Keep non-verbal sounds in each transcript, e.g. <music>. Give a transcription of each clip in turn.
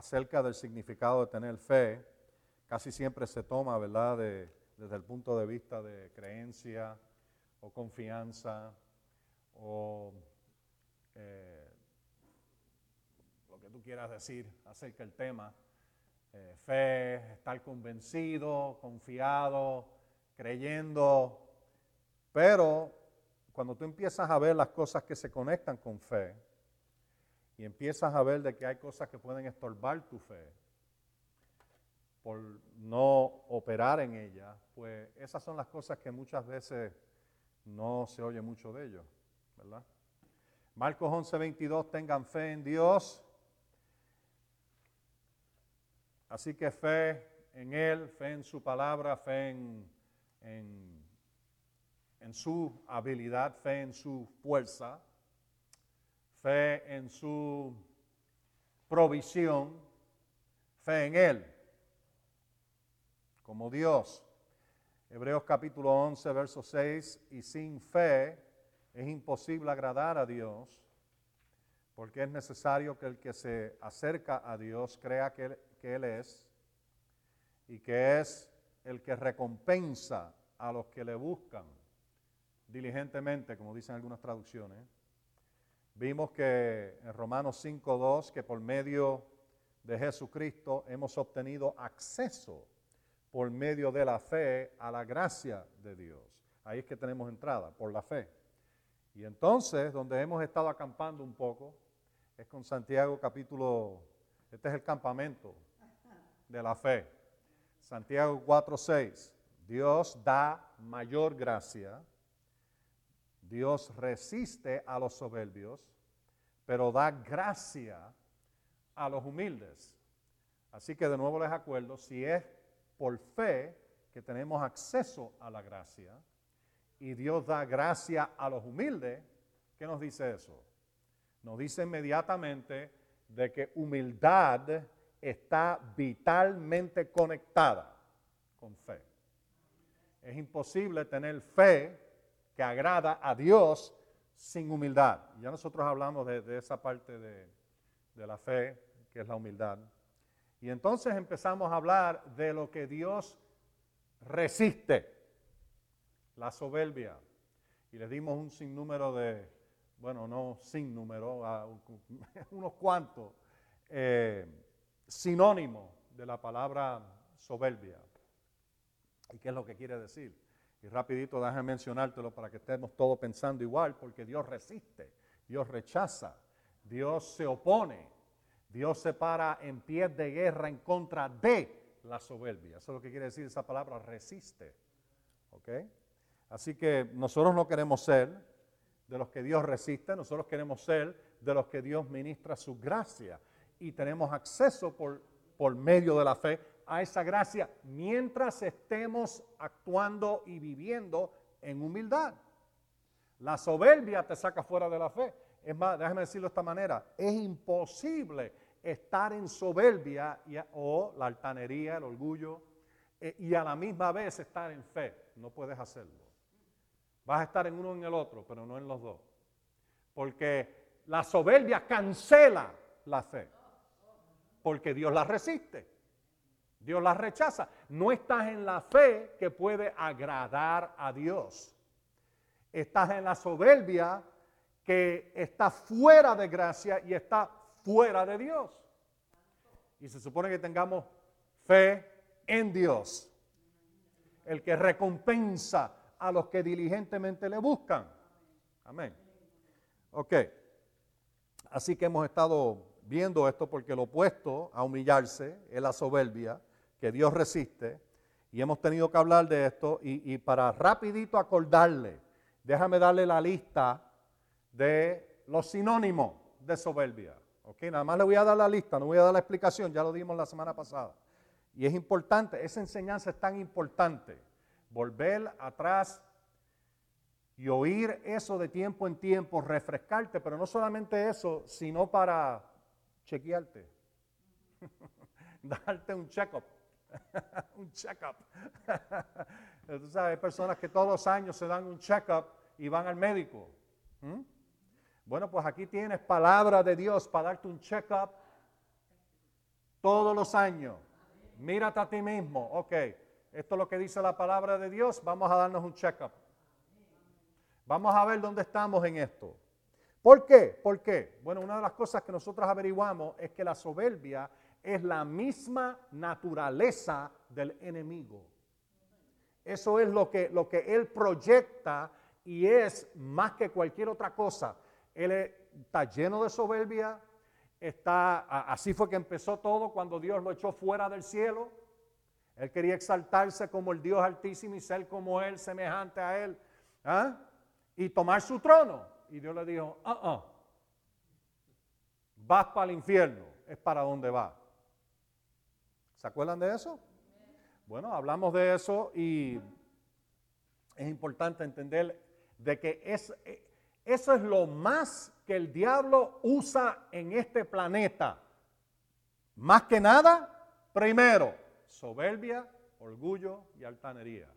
acerca del significado de tener fe, casi siempre se toma, ¿verdad?, desde el punto de vista de creencia o confianza o eh, lo que tú quieras decir acerca del tema. Eh, fe, estar convencido, confiado, creyendo. Pero cuando tú empiezas a ver las cosas que se conectan con fe y empiezas a ver de que hay cosas que pueden estorbar tu fe por no operar en ella, pues esas son las cosas que muchas veces no se oye mucho de ellos, ¿verdad? Marcos 11:22, tengan fe en Dios. Así que fe en Él, fe en su palabra, fe en, en, en su habilidad, fe en su fuerza, fe en su provisión, fe en Él como Dios. Hebreos capítulo 11, verso 6, y sin fe es imposible agradar a Dios, porque es necesario que el que se acerca a Dios crea que Él, es y que es el que recompensa a los que le buscan diligentemente, como dicen algunas traducciones. Vimos que en Romanos 5.2 que por medio de Jesucristo hemos obtenido acceso por medio de la fe a la gracia de Dios. Ahí es que tenemos entrada, por la fe. Y entonces, donde hemos estado acampando un poco, es con Santiago capítulo, este es el campamento de la fe. Santiago 4:6. Dios da mayor gracia. Dios resiste a los soberbios, pero da gracia a los humildes. Así que de nuevo les acuerdo, si es por fe que tenemos acceso a la gracia, y Dios da gracia a los humildes, ¿qué nos dice eso? Nos dice inmediatamente de que humildad está vitalmente conectada con fe. Es imposible tener fe que agrada a Dios sin humildad. Ya nosotros hablamos de, esa parte de, de la fe, que es la humildad. Y entonces empezamos a hablar de lo que Dios resiste la soberbia. Y le dimos un sinnúmero de, bueno, no sin número, <laughs> unos cuantos eh, sinónimos de la palabra soberbia. ¿Y qué es lo que quiere decir? Y rapidito déjame mencionártelo para que estemos todos pensando igual, porque Dios resiste, Dios rechaza, Dios se opone, Dios se para en pie de guerra en contra de la soberbia. Eso es lo que quiere decir esa palabra, resiste. ¿Ok? Así que nosotros no queremos ser de los que Dios resiste, nosotros queremos ser de los que Dios ministra su gracia y tenemos acceso por, por medio de la fe a esa gracia mientras estemos actuando y viviendo en humildad. La soberbia te saca fuera de la fe. Es más, déjame decirlo de esta manera, es imposible estar en soberbia o la altanería, el orgullo, eh, y a la misma vez estar en fe. No puedes hacerlo. Vas a estar en uno o en el otro, pero no en los dos. Porque la soberbia cancela la fe. Porque Dios la resiste. Dios la rechaza. No estás en la fe que puede agradar a Dios. Estás en la soberbia que está fuera de gracia y está fuera de Dios. Y se supone que tengamos fe en Dios. El que recompensa a los que diligentemente le buscan. Amén. Ok. Así que hemos estado viendo esto porque lo opuesto a humillarse es la soberbia que Dios resiste. Y hemos tenido que hablar de esto. Y, para rapidito acordarle, déjame darle la lista de los sinónimos de soberbia. Ok, nada más le voy a dar la lista, no voy a dar la explicación, ya lo dimos la semana pasada. Y es importante, esa enseñanza es tan importante volver atrás y oír eso de tiempo en tiempo, refrescarte, pero no solamente eso, sino para chequearte, <laughs> darte un check-up, <laughs> un check-up. Tú hay personas que todos los años se dan un check-up y van al médico. Bueno, pues aquí tienes palabra de Dios para darte un check-up Todos los años. Mírate a ti mismo. Ok, esto es lo que dice la palabra de Dios. Vamos a darnos un check-up. Vamos a ver dónde estamos en esto. ¿Por qué? ¿Por qué? Bueno, una de las cosas que nosotros averiguamos es que la soberbia es la misma naturaleza del enemigo. Eso es lo que, lo que él proyecta y es más que cualquier otra cosa. Él está lleno de soberbia, está, así fue que empezó todo cuando Dios lo echó fuera del cielo. Él quería exaltarse como el Dios altísimo y ser como Él, semejante a Él. ¿ah? y tomar su trono. Y Dios le dijo, ah, ah, vas para el infierno, es para donde va. ¿Se acuerdan de eso? Bueno, hablamos de eso y es importante entender de que es, eso es lo más que el diablo usa en este planeta. Más que nada, primero, soberbia, orgullo y altanería.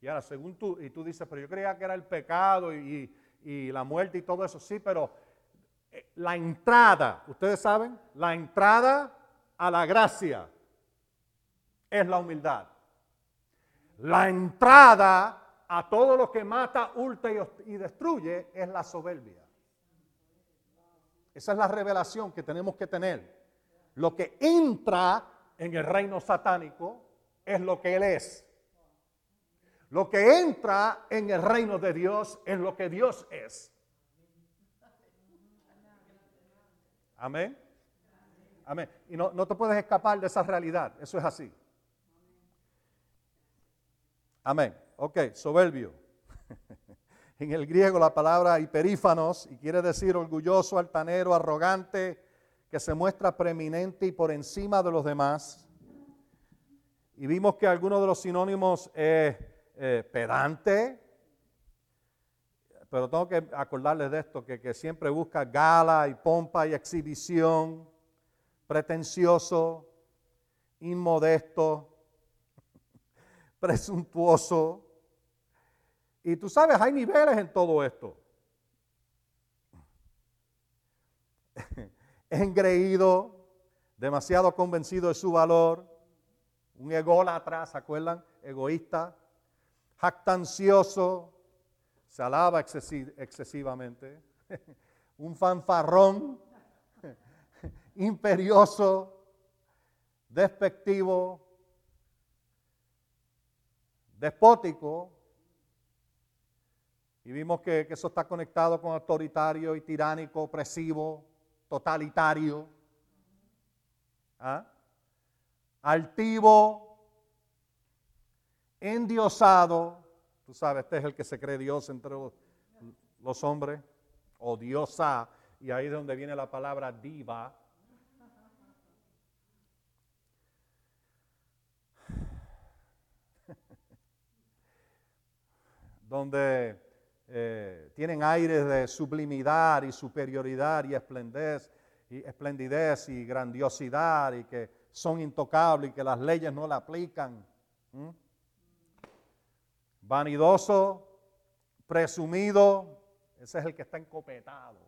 Y ahora, según tú, y tú dices, pero yo creía que era el pecado y, la muerte y todo eso. Sí, pero eh, la entrada, ustedes saben, la entrada a la gracia es la humildad. La entrada a todo lo que mata, hurta y destruye es la soberbia. Esa es la revelación que tenemos que tener. Lo que entra en el reino satánico es lo que Él es. Lo que entra en el reino de Dios es lo que Dios es. Amén. Amén. Y no, no te puedes escapar de esa realidad. Eso es así. Amén. Ok, soberbio. <laughs> en el griego la palabra hiperífanos y quiere decir orgulloso, altanero, arrogante, que se muestra preeminente y por encima de los demás. Y vimos que algunos de los sinónimos es eh, pedante, pero tengo que acordarles de esto, que, que siempre busca gala y pompa y exhibición, pretencioso, inmodesto, presuntuoso. Y tú sabes, hay niveles en todo esto. <laughs> Engreído, demasiado convencido de su valor, un ególatra, ¿se acuerdan? Egoísta jactancioso, se alaba excesivamente, <laughs> un fanfarrón, imperioso, despectivo, despótico. Y vimos que, eso está conectado con autoritario y tiránico, opresivo, totalitario. ¿Ah? Altivo, endiosado. Tú sabes, este es el que se cree Dios entre los, hombres, o diosa, y ahí es donde viene la palabra diva. Donde eh, tienen aires de sublimidad y superioridad y y esplendidez y grandiosidad y que son intocables y que las leyes no la aplican vanidoso, presumido, ese es el que está encopetado,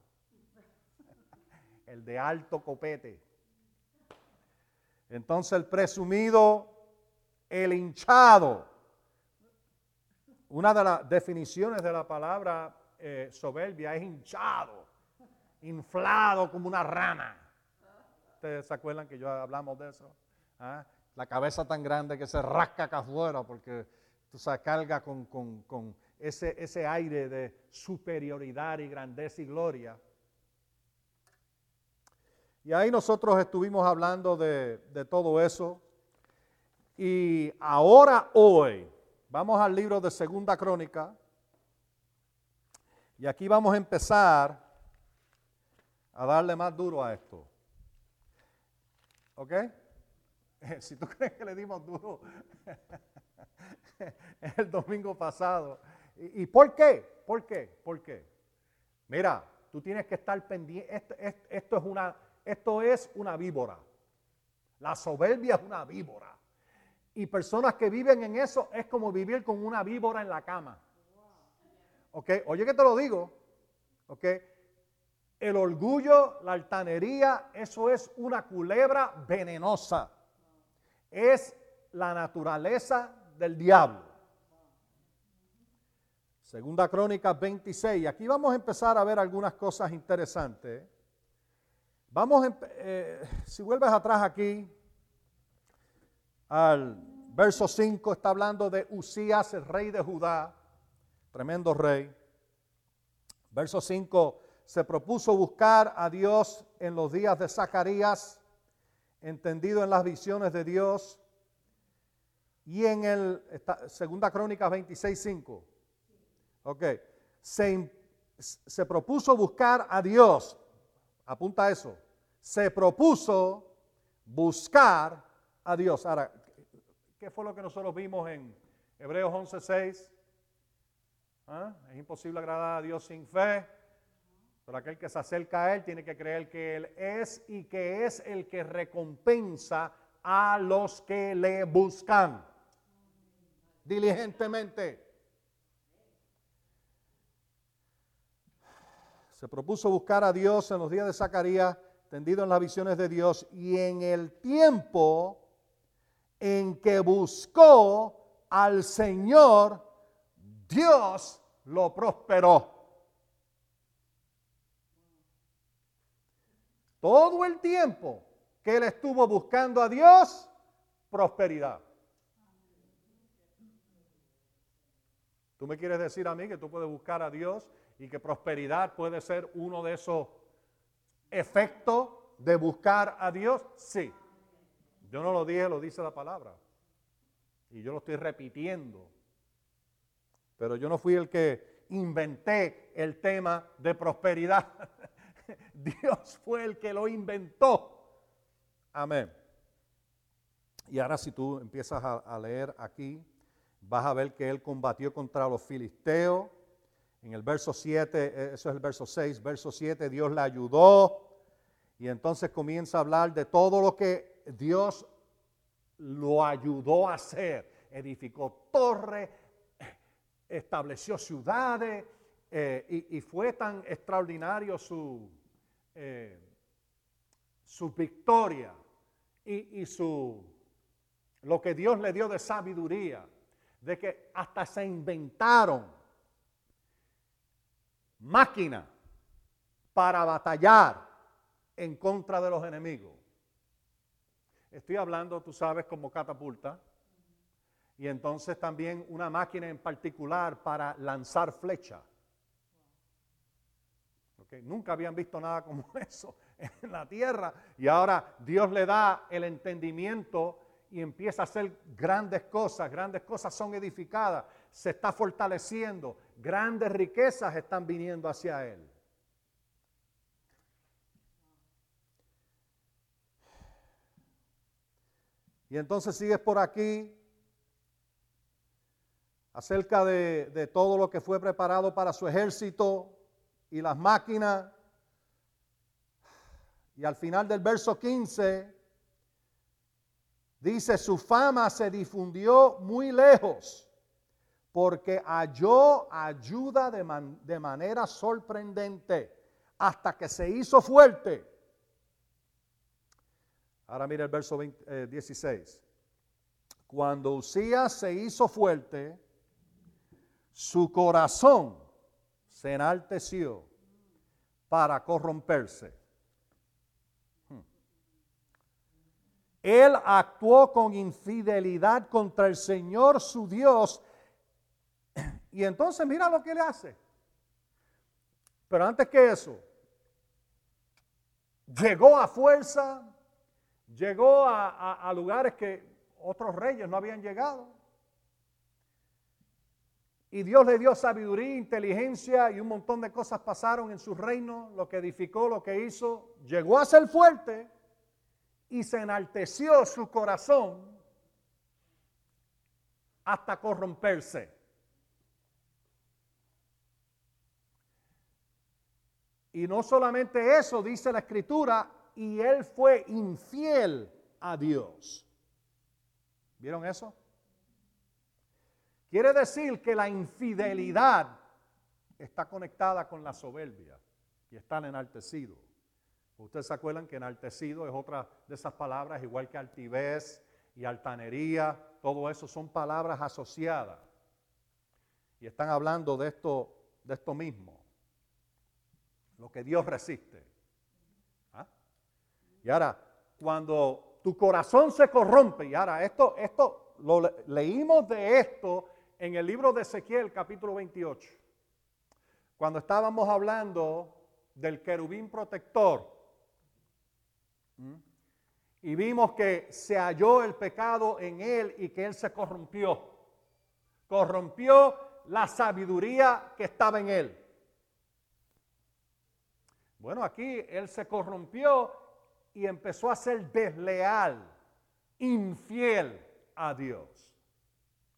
<laughs> el de alto copete. Entonces el presumido, el hinchado. Una de las definiciones de la palabra eh, soberbia es hinchado, inflado como una rana. ¿Ustedes se acuerdan que yo hablamos de eso? ¿Ah? La cabeza tan grande que se rasca acá afuera porque tú sabes, carga con, ese, ese aire de superioridad y grandeza y gloria. Y ahí nosotros estuvimos hablando de, de, todo eso. Y ahora, hoy, vamos al libro de Segunda Crónica. Y aquí vamos a empezar a darle más duro a esto. ¿Ok? <laughs> Si tú crees que le dimos duro <laughs> el domingo pasado. ¿Y, por qué? ¿Por qué? ¿Por qué? Mira, tú tienes que estar pendiente. Esto, esto, es una, esto es una víbora. La soberbia es una víbora. Y personas que viven en eso es como vivir con una víbora en la cama. ¿Ok? Oye que te lo digo. ¿Ok? El orgullo, la altanería, eso es una culebra venenosa. Es la naturaleza del diablo. Segunda Crónica 26. Aquí vamos a empezar a ver algunas cosas interesantes. Vamos, eh, si vuelves atrás aquí, al verso 5, está hablando de Usías, el rey de Judá, tremendo rey. Verso 5, se propuso buscar a Dios en los días de Zacarías, entendido en las visiones de Dios. Y en el, segunda crónica 26, 5. Ok, se, se propuso buscar a Dios, apunta eso, se propuso buscar a Dios. Ahora, ¿qué fue lo que nosotros vimos en Hebreos 11:6? ¿Ah? Es imposible agradar a Dios sin fe, pero aquel que se acerca a Él tiene que creer que Él es y que es el que recompensa a los que le buscan diligentemente. Se propuso buscar a Dios en los días de Zacarías tendido en las visiones de Dios y en el tiempo en que buscó al Señor, Dios lo prosperó. Todo el tiempo que él estuvo buscando a Dios, prosperidad. ¿Tú me quieres decir a mí que tú puedes buscar a Dios y que prosperidad puede ser uno de esos efecto de buscar a Dios? Sí. Yo no lo dije, lo dice la palabra. Y yo lo estoy repitiendo. Pero yo no fui el que inventé el tema de prosperidad. <laughs> Dios fue el que lo inventó. Amén. Y ahora si tú empiezas a, leer aquí, vas a ver que él combatió contra los filisteos. En el verso 7, eh, eso es el verso 6, verso 7, Dios le ayudó. Y entonces comienza a hablar de todo lo que Dios lo ayudó a hacer. Edificó torres, estableció ciudades eh, y, fue tan extraordinario su, eh, su victoria y, y su, lo que Dios le dio de sabiduría, de que hasta se inventaron máquinas para batallar en contra de los enemigos. Estoy hablando, tú sabes, como catapulta. Y entonces también una máquina en particular para lanzar flecha. Nunca habían visto nada como <laughs> eso en la tierra. Y ahora Dios le da el entendimiento y empieza a hacer grandes cosas. Grandes cosas son edificadas. Se está fortaleciendo. Grandes riquezas están viniendo hacia Él. Y entonces sigues por aquí acerca de, todo lo que fue preparado para su ejército y las máquinas. Y al final del verso 15 dice, su fama se difundió muy lejos porque halló ayuda de, de manera sorprendente hasta que se hizo fuerte Ahora mira el verso 16. Eh, Cuando Usías se hizo fuerte, su corazón se enalteció para corromperse. Hmm. Él actuó con infidelidad contra el Señor su Dios. <clears throat> Y entonces mira lo que le hace. Pero antes que eso, llegó a fuerza Llegó a, lugares que otros reyes no habían llegado. Y Dios le dio sabiduría, inteligencia y un montón de cosas pasaron en su reino, lo que edificó, lo que hizo. Llegó a ser fuerte y se enalteció su corazón hasta corromperse. Y no solamente eso, dice la escritura, y él fue infiel a Dios. ¿Vieron eso? Quiere decir que la infidelidad está conectada con la soberbia. y están enaltecidos. Ustedes se acuerdan que enaltecido es otra de esas palabras, igual que altivez y altanería, todo eso son palabras asociadas. Y están hablando de esto, de esto mismo, lo que Dios resiste. Y ahora, cuando tu corazón se corrompe, y ahora esto, esto, lo leímos de esto en el libro de Ezequiel capítulo 28, cuando estábamos hablando del querubín protector, y vimos que se halló el pecado en él y que él se corrompió. Corrompió la sabiduría que estaba en él. Bueno, aquí él se corrompió y empezó a ser desleal, infiel a Dios.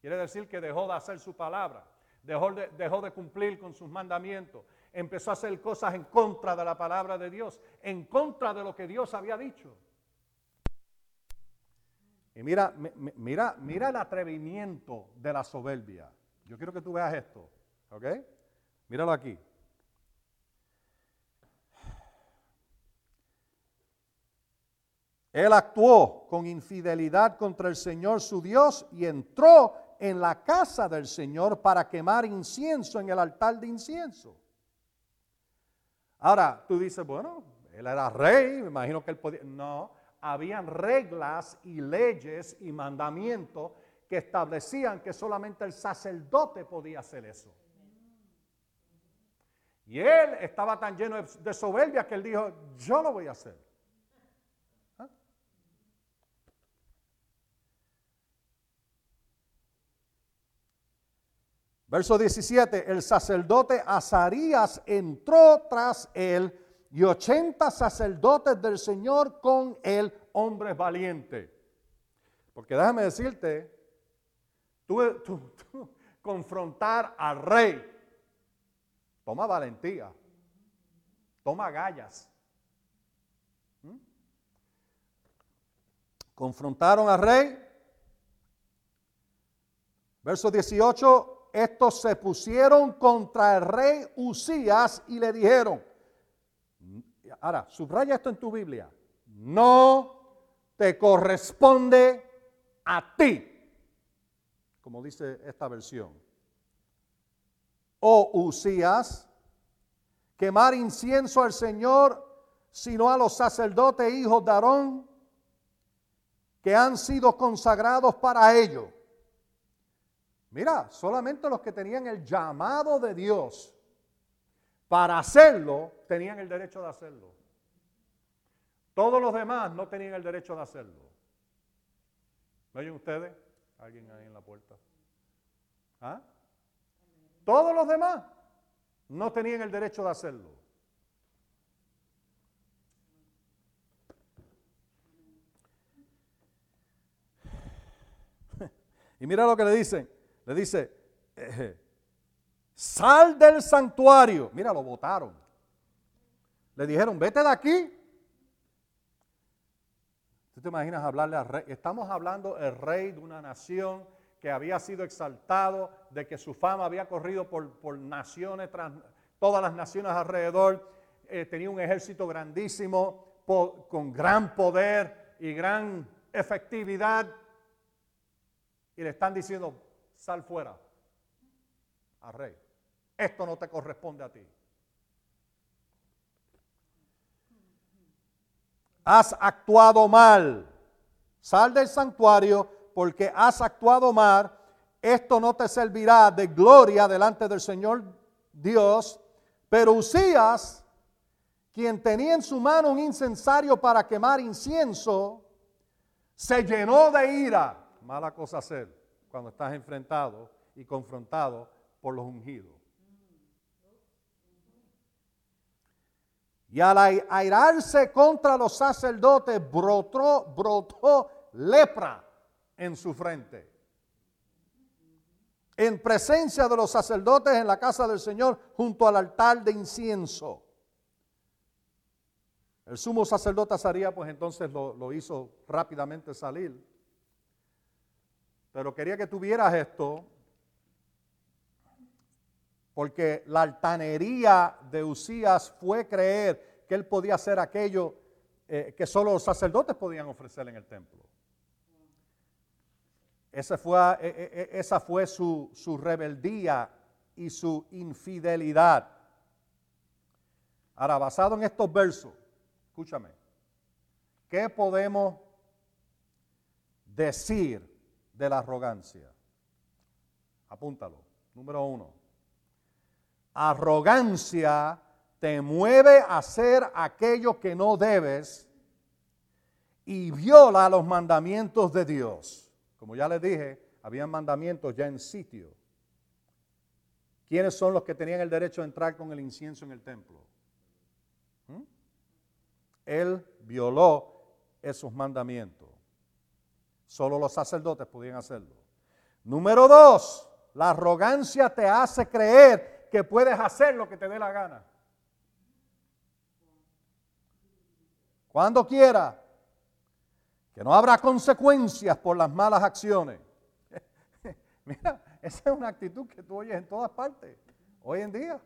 Quiere decir que dejó de hacer su palabra, dejó de, dejó de cumplir con sus mandamientos, empezó a hacer cosas en contra de la palabra de Dios, en contra de lo que Dios había dicho. Y mira, mira, mira el atrevimiento de la soberbia. Yo quiero que tú veas esto, ¿ok? Míralo aquí. Él actuó con infidelidad contra el Señor su Dios y entró en la casa del Señor para quemar incienso en el altar de incienso. Ahora, tú dices, bueno, él era rey, me imagino que él podía... No, habían reglas y leyes y mandamientos que establecían que solamente el sacerdote podía hacer eso. Y él estaba tan lleno de soberbia que él dijo, yo lo voy a hacer. Verso 17, el sacerdote Azarías entró tras él y ochenta sacerdotes del Señor con él, hombres valientes. Porque déjame decirte, tú, <laughs> confrontar al rey, toma valentía, toma gallas. ¿Mm? Confrontaron al rey. Verso 18, estos se pusieron contra el rey Usías y le dijeron, ahora, subraya esto en tu Biblia, no te corresponde a ti, como dice esta versión. Oh, Usías, quemar incienso al Señor, sino a los sacerdotes hijos de Aarón, que han sido consagrados para ello. Mira, solamente los que tenían el llamado de Dios para hacerlo, tenían el derecho de hacerlo. Todos los demás no tenían el derecho de hacerlo. ¿Me oyen ustedes? Alguien ahí en la puerta. ¿Ah? Todos los demás no tenían el derecho de hacerlo. <laughs> Y mira lo que le dicen. Le dice, sal del santuario. Mira, lo votaron. Le dijeron, vete de aquí. ¿Tú te imaginas hablarle al rey? Estamos hablando el rey de una nación que había sido exaltado, de que su fama había corrido por, naciones, todas las naciones alrededor. Eh, tenía un ejército grandísimo, con gran poder y gran efectividad. Y le están diciendo, sal fuera al rey esto no te corresponde a ti. Has actuado mal. Sal del santuario porque has actuado mal. Esto no te servirá de gloria delante del Señor Dios. Pero Usías, quien tenía en su mano un incensario para quemar incienso, se llenó de ira. Mala cosa hacer cuando estás enfrentado y confrontado por los ungidos. Y al airarse contra los sacerdotes, brotó, brotó lepra en su frente. En presencia de los sacerdotes en la casa del Señor, junto al altar de incienso. El sumo sacerdote Azaría, pues entonces lo, lo hizo rápidamente salir. Pero quería que tuvieras esto. Porque la altanería de Usías fue creer que él podía hacer aquello eh, que solo los sacerdotes podían ofrecer en el templo. Esa fue, eh, eh, esa fue su, su rebeldía y su infidelidad. Ahora, basado en estos versos, escúchame, ¿qué podemos decir de la arrogancia? Apúntalo. Número uno. Arrogancia te mueve a hacer aquello que no debes y viola los mandamientos de Dios. Como ya les dije, había mandamientos ya en sitio. ¿Quiénes son los que tenían el derecho de entrar con el incienso en el templo? ¿Mm? Él violó esos mandamientos. Solo los sacerdotes podían hacerlo. Número dos, la arrogancia te hace creer que puedes hacer lo que te dé la gana. Cuando quiera. Que no habrá consecuencias por las malas acciones. <laughs> Mira, esa es una actitud que tú oyes en todas partes, hoy en día.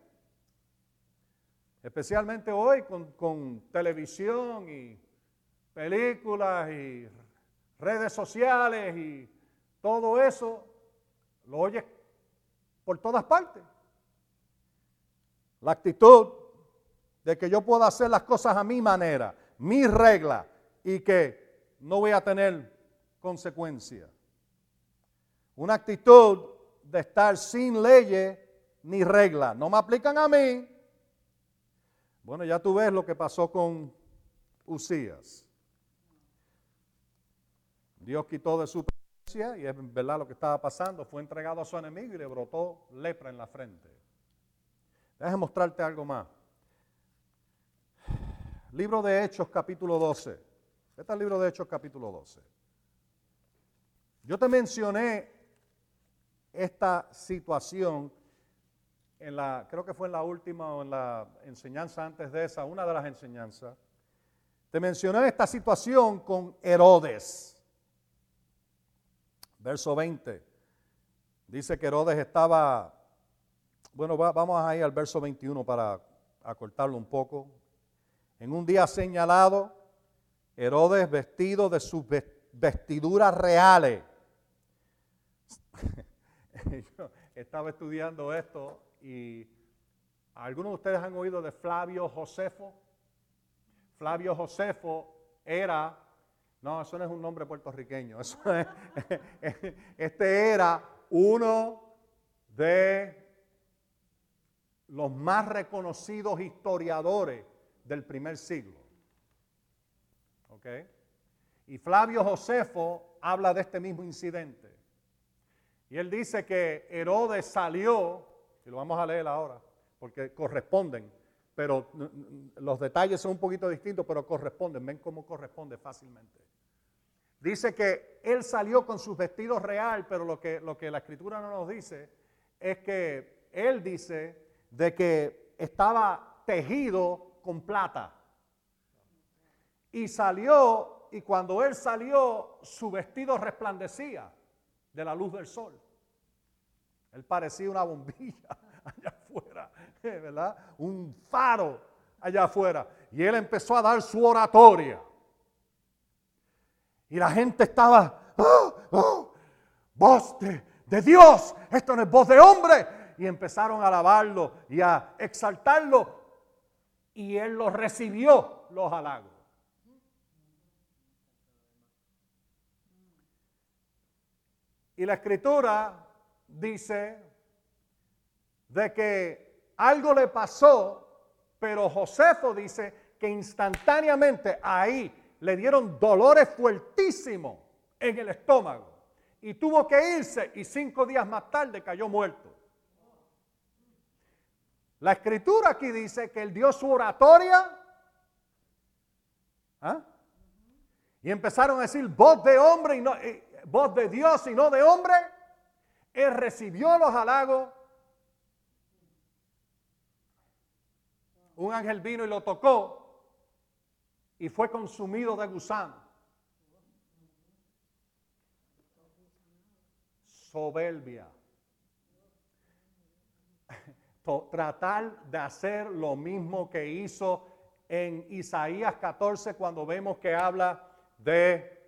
Especialmente hoy con, con televisión y películas y redes sociales y todo eso, lo oyes por todas partes. La actitud de que yo pueda hacer las cosas a mi manera, mi regla, y que no voy a tener consecuencias. Una actitud de estar sin leyes ni reglas. No me aplican a mí. Bueno, ya tú ves lo que pasó con Usías. Dios quitó de su presencia y es verdad lo que estaba pasando. Fue entregado a su enemigo y le brotó lepra en la frente. Déjame mostrarte algo más. Libro de Hechos capítulo 12. Este es el libro de Hechos capítulo 12. Yo te mencioné esta situación en la, creo que fue en la última o en la enseñanza antes de esa, una de las enseñanzas. Te mencioné esta situación con Herodes. Verso 20. Dice que Herodes estaba, bueno, vamos a ir al verso 21 para acortarlo un poco. En un día señalado, Herodes vestido de sus vestiduras reales. <laughs> Estaba estudiando esto y algunos de ustedes han oído de Flavio Josefo. Flavio Josefo era, no, eso no es un nombre puertorriqueño, <laughs> este era uno de los más reconocidos historiadores del primer siglo. ¿Ok? Y Flavio Josefo habla de este mismo incidente. Y él dice que Herodes salió, y lo vamos a leer ahora, porque corresponden, pero los detalles son un poquito distintos, pero corresponden, ven cómo corresponde fácilmente. Dice que él salió con sus vestidos real, pero lo que, lo que la escritura no nos dice es que él dice de que estaba tejido con plata. Y salió, y cuando él salió, su vestido resplandecía de la luz del sol. Él parecía una bombilla <laughs> allá <laughs> ¿verdad? Un faro allá afuera. Y él empezó a dar su oratoria. Y la gente estaba, oh, oh, voz de, de Dios, esto no es voz de hombre. Y empezaron a alabarlo y a exaltarlo y él los recibió los halagos. Y la escritura dice de que algo le pasó, pero Josefo dice que instantáneamente ahí le dieron dolores fuertísimos en el estómago y tuvo que irse y cinco días más tarde cayó muerto. La escritura aquí dice que él dio su oratoria. ¿ah? Y empezaron a decir voz de hombre y no, voz de Dios y no de hombre. Él recibió los halagos. Un ángel vino y lo tocó y fue consumido de gusano. Soberbia. <laughs> tratar de hacer lo mismo que hizo en Isaías 14 cuando vemos que habla de,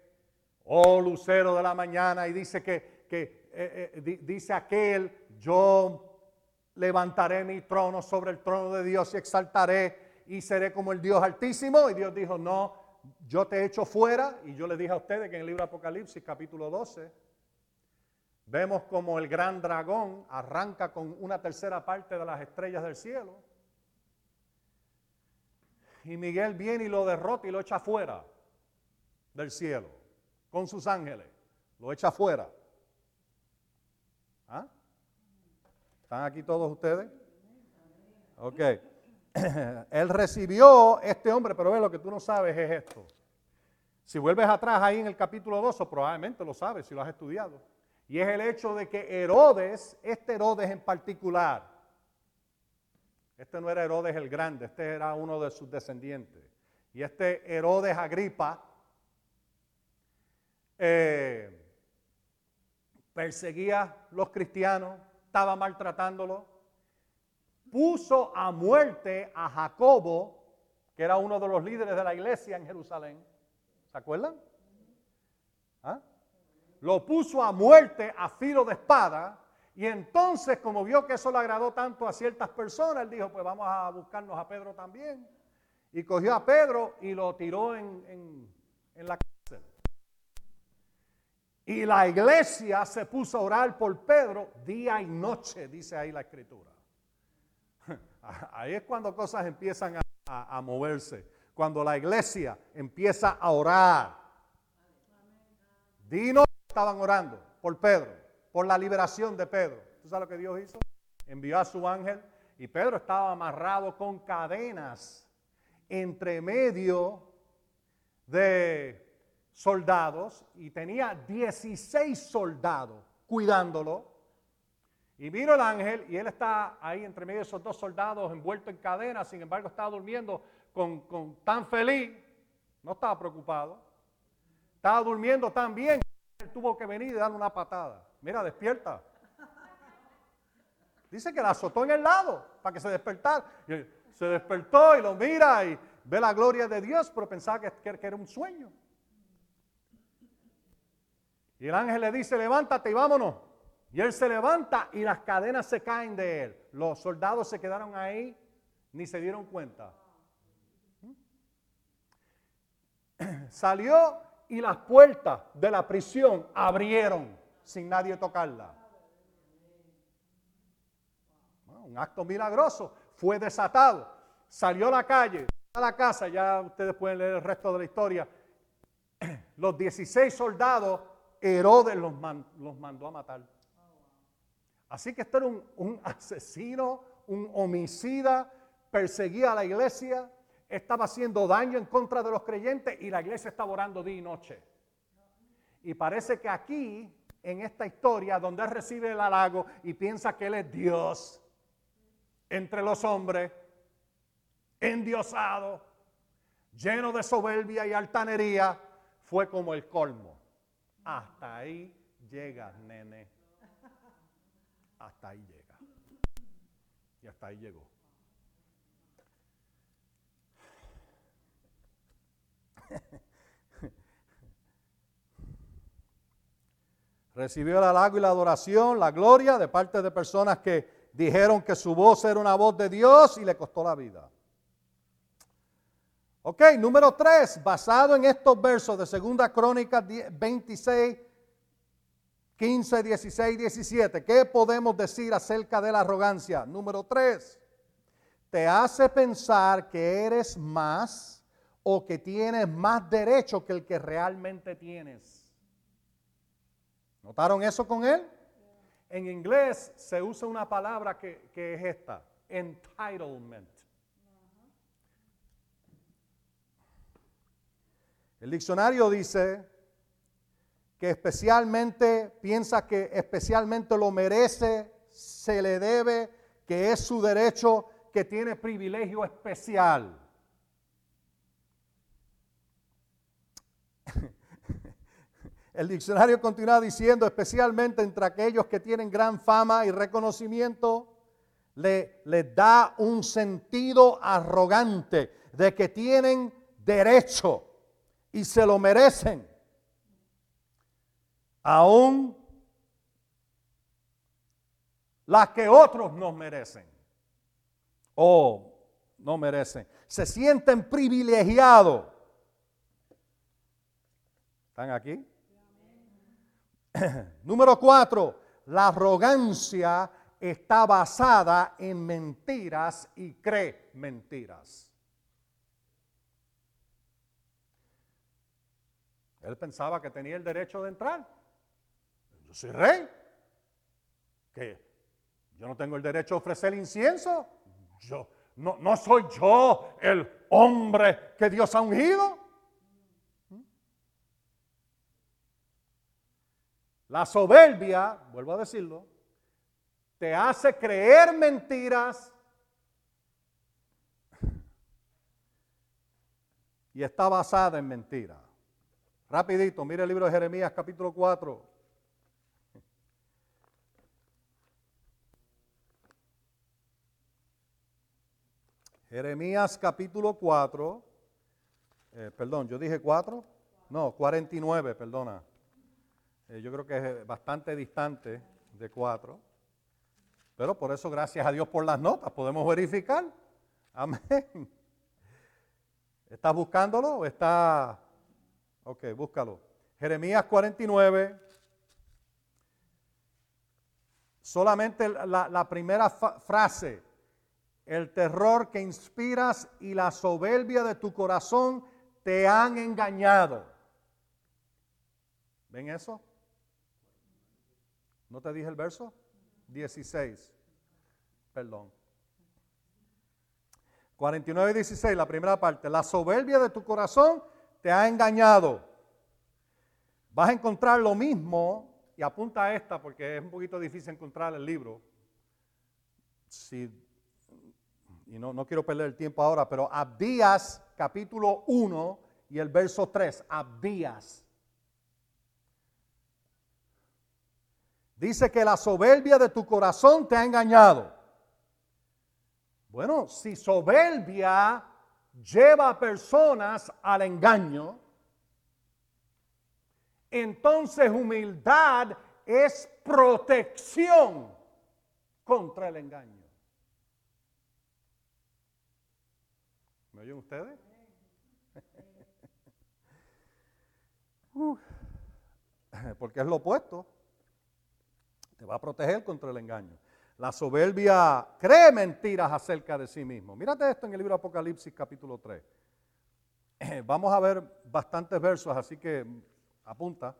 oh lucero de la mañana, y dice que, que eh, eh, dice aquel, yo levantaré mi trono sobre el trono de Dios y exaltaré y seré como el Dios altísimo. Y Dios dijo, no, yo te echo fuera. Y yo le dije a ustedes que en el libro Apocalipsis capítulo 12, vemos como el gran dragón arranca con una tercera parte de las estrellas del cielo. Y Miguel viene y lo derrota y lo echa fuera del cielo con sus ángeles. Lo echa fuera. ¿Ah? ¿Están aquí todos ustedes? Ok. <clears throat> Él recibió este hombre, pero ve lo que tú no sabes es esto. Si vuelves atrás ahí en el capítulo 2, probablemente lo sabes si lo has estudiado. Y es el hecho de que Herodes, este Herodes en particular, este no era Herodes el grande, este era uno de sus descendientes. Y este Herodes Agripa eh, perseguía los cristianos, estaba maltratándolo, puso a muerte a Jacobo, que era uno de los líderes de la iglesia en Jerusalén. ¿Se acuerdan? ¿Ah? Lo puso a muerte a filo de espada. Y entonces, como vio que eso le agradó tanto a ciertas personas, él dijo, pues vamos a buscarnos a Pedro también. Y cogió a Pedro y lo tiró en, en la y la iglesia se puso a orar por Pedro día y noche, dice ahí la escritura. <laughs> Ahí es cuando cosas empiezan a, moverse. Cuando la iglesia empieza a orar. Dino estaban orando por Pedro, por la liberación de Pedro. ¿Tú sabes lo que Dios hizo? Envió a su ángel y Pedro estaba amarrado con cadenas entre medio de soldados y tenía 16 soldados cuidándolo. Y vino el ángel y él está ahí entre medio de esos dos soldados envuelto en cadenas, sin embargo estaba durmiendo con, con tan feliz, no estaba preocupado, estaba durmiendo tan bien que él tuvo que venir y darle una patada. Mira, despierta. Dice que la azotó en el lado para que se despertara. Se despertó y lo mira y ve la gloria de Dios, pero pensaba que, que era un sueño. Y el ángel le dice, levántate y vámonos. Y él se levanta y las cadenas se caen de él. Los soldados se quedaron ahí, ni se dieron cuenta. <clears throat> Salió y las puertas de la prisión abrieron sin nadie tocarla. un acto milagroso. Fue desatado. Salió a la calle, a la casa, ya ustedes pueden leer el resto de la historia. <clears throat> Los 16 soldados Herodes los, mandó a matar. Así que esto era un, asesino, un homicida, perseguía a la iglesia, estaba haciendo daño en contra de los creyentes y la iglesia estaba orando día y noche. Y parece que aquí, en esta historia, donde él recibe el halago y piensa que él es Dios entre los hombres, endiosado, lleno de soberbia y altanería, fue como el colmo. Hasta ahí llega, nene. Hasta ahí llega. Y hasta ahí llegó. Recibió el halago y la adoración, la gloria de parte de personas que dijeron que su voz era una voz de Dios y le costó la vida. Ok, número 3, basado en estos versos de Segunda Crónica 26, 15, 16, 17, ¿qué podemos decir acerca de la arrogancia? Número 3, te hace pensar que eres más o que tienes más derecho que el que realmente tienes. ¿Notaron eso con él? En inglés se usa una palabra que, que es esta, entitlement. El diccionario dice que especialmente piensa que especialmente lo merece, se le debe, que es su derecho, que tiene privilegio especial. <laughs> El diccionario continúa diciendo, especialmente entre aquellos que tienen gran fama y reconocimiento, le, le da un sentido arrogante de que tienen derecho y se lo merecen. Aún las que otros no merecen o no merecen. Se sienten privilegiados. ¿Están aquí? <clears throat> Número cuatro, la arrogancia está basada en mentiras y cree mentiras. Él pensaba que tenía el derecho de entrar. Yo soy rey. ¿Qué? Yo no tengo el derecho a ofrecer incienso. Yo, no, no soy yo el hombre que Dios ha ungido. La soberbia, vuelvo a decirlo, te hace creer mentiras y está basada en mentiras. Rapidito, mire el libro de Jeremías capítulo 4. Jeremías capítulo 4, eh, perdón, yo dije 4, no, 49, perdona. Eh, yo creo que es bastante distante de 4. Pero por eso, gracias a Dios por las notas, podemos verificar. Amén. ¿Estás buscándolo está? Ok, búscalo. Jeremías 49. Solamente la, la primera frase el terror que inspiras y la soberbia de tu corazón te han engañado. ¿Ven eso? ¿No te dije el verso? 16. Perdón. 49 y 16, la primera parte. La soberbia de tu corazón te ha engañado. Vas a encontrar lo mismo, y apunta a esta porque es un poquito difícil encontrar el libro. Y no, no quiero perder el tiempo ahora, pero Abdías capítulo 1 y el verso 3, Abdías. Dice que la soberbia de tu corazón te ha engañado. Bueno, si soberbia lleva a personas al engaño, entonces humildad es protección contra el engaño. ¿Me oyen ustedes? <laughs> porque es lo opuesto. Te va a proteger contra el engaño. La soberbia cree mentiras acerca de sí mismo. Mírate esto en el libro Apocalipsis capítulo 3. Vamos a ver bastantes versos, así que apunta.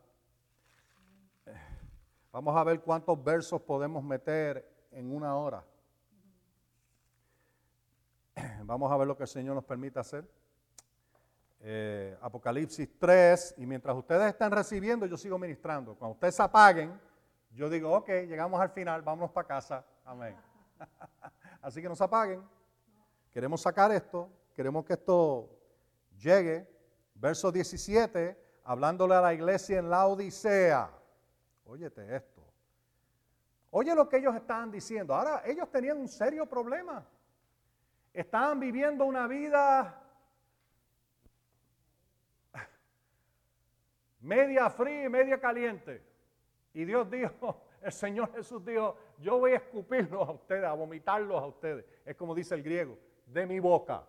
Vamos a ver cuántos versos podemos meter en una hora. Vamos a ver lo que el Señor nos permite hacer. Eh, Apocalipsis 3, y mientras ustedes están recibiendo, yo sigo ministrando. Cuando ustedes apaguen, yo digo, ok, llegamos al final, vámonos para casa. Amén. <laughs> Así que no se apaguen. Queremos sacar esto, queremos que esto llegue. Verso 17, hablándole a la iglesia en la Odisea. Óyete esto. Oye lo que ellos estaban diciendo. Ahora, ellos tenían un serio problema estaban viviendo una vida <laughs> media fría y media caliente. Y Dios dijo, <laughs> el Señor Jesús dijo, yo voy a escupirlos a ustedes, a vomitarlos a ustedes. Es como dice el griego, de mi boca.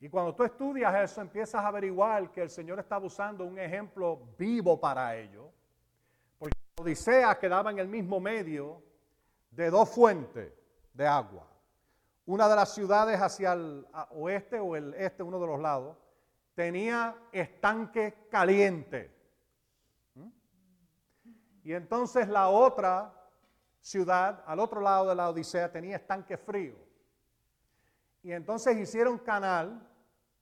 Y cuando tú estudias eso, empiezas a averiguar que el Señor estaba usando un ejemplo vivo para ello. Porque Odisea quedaba en el mismo medio de dos fuentes de agua una de las ciudades hacia el oeste o el este, uno de los lados, tenía estanque caliente. Y entonces la otra ciudad, al otro lado de la Odisea, tenía estanque frío. Y entonces hicieron canal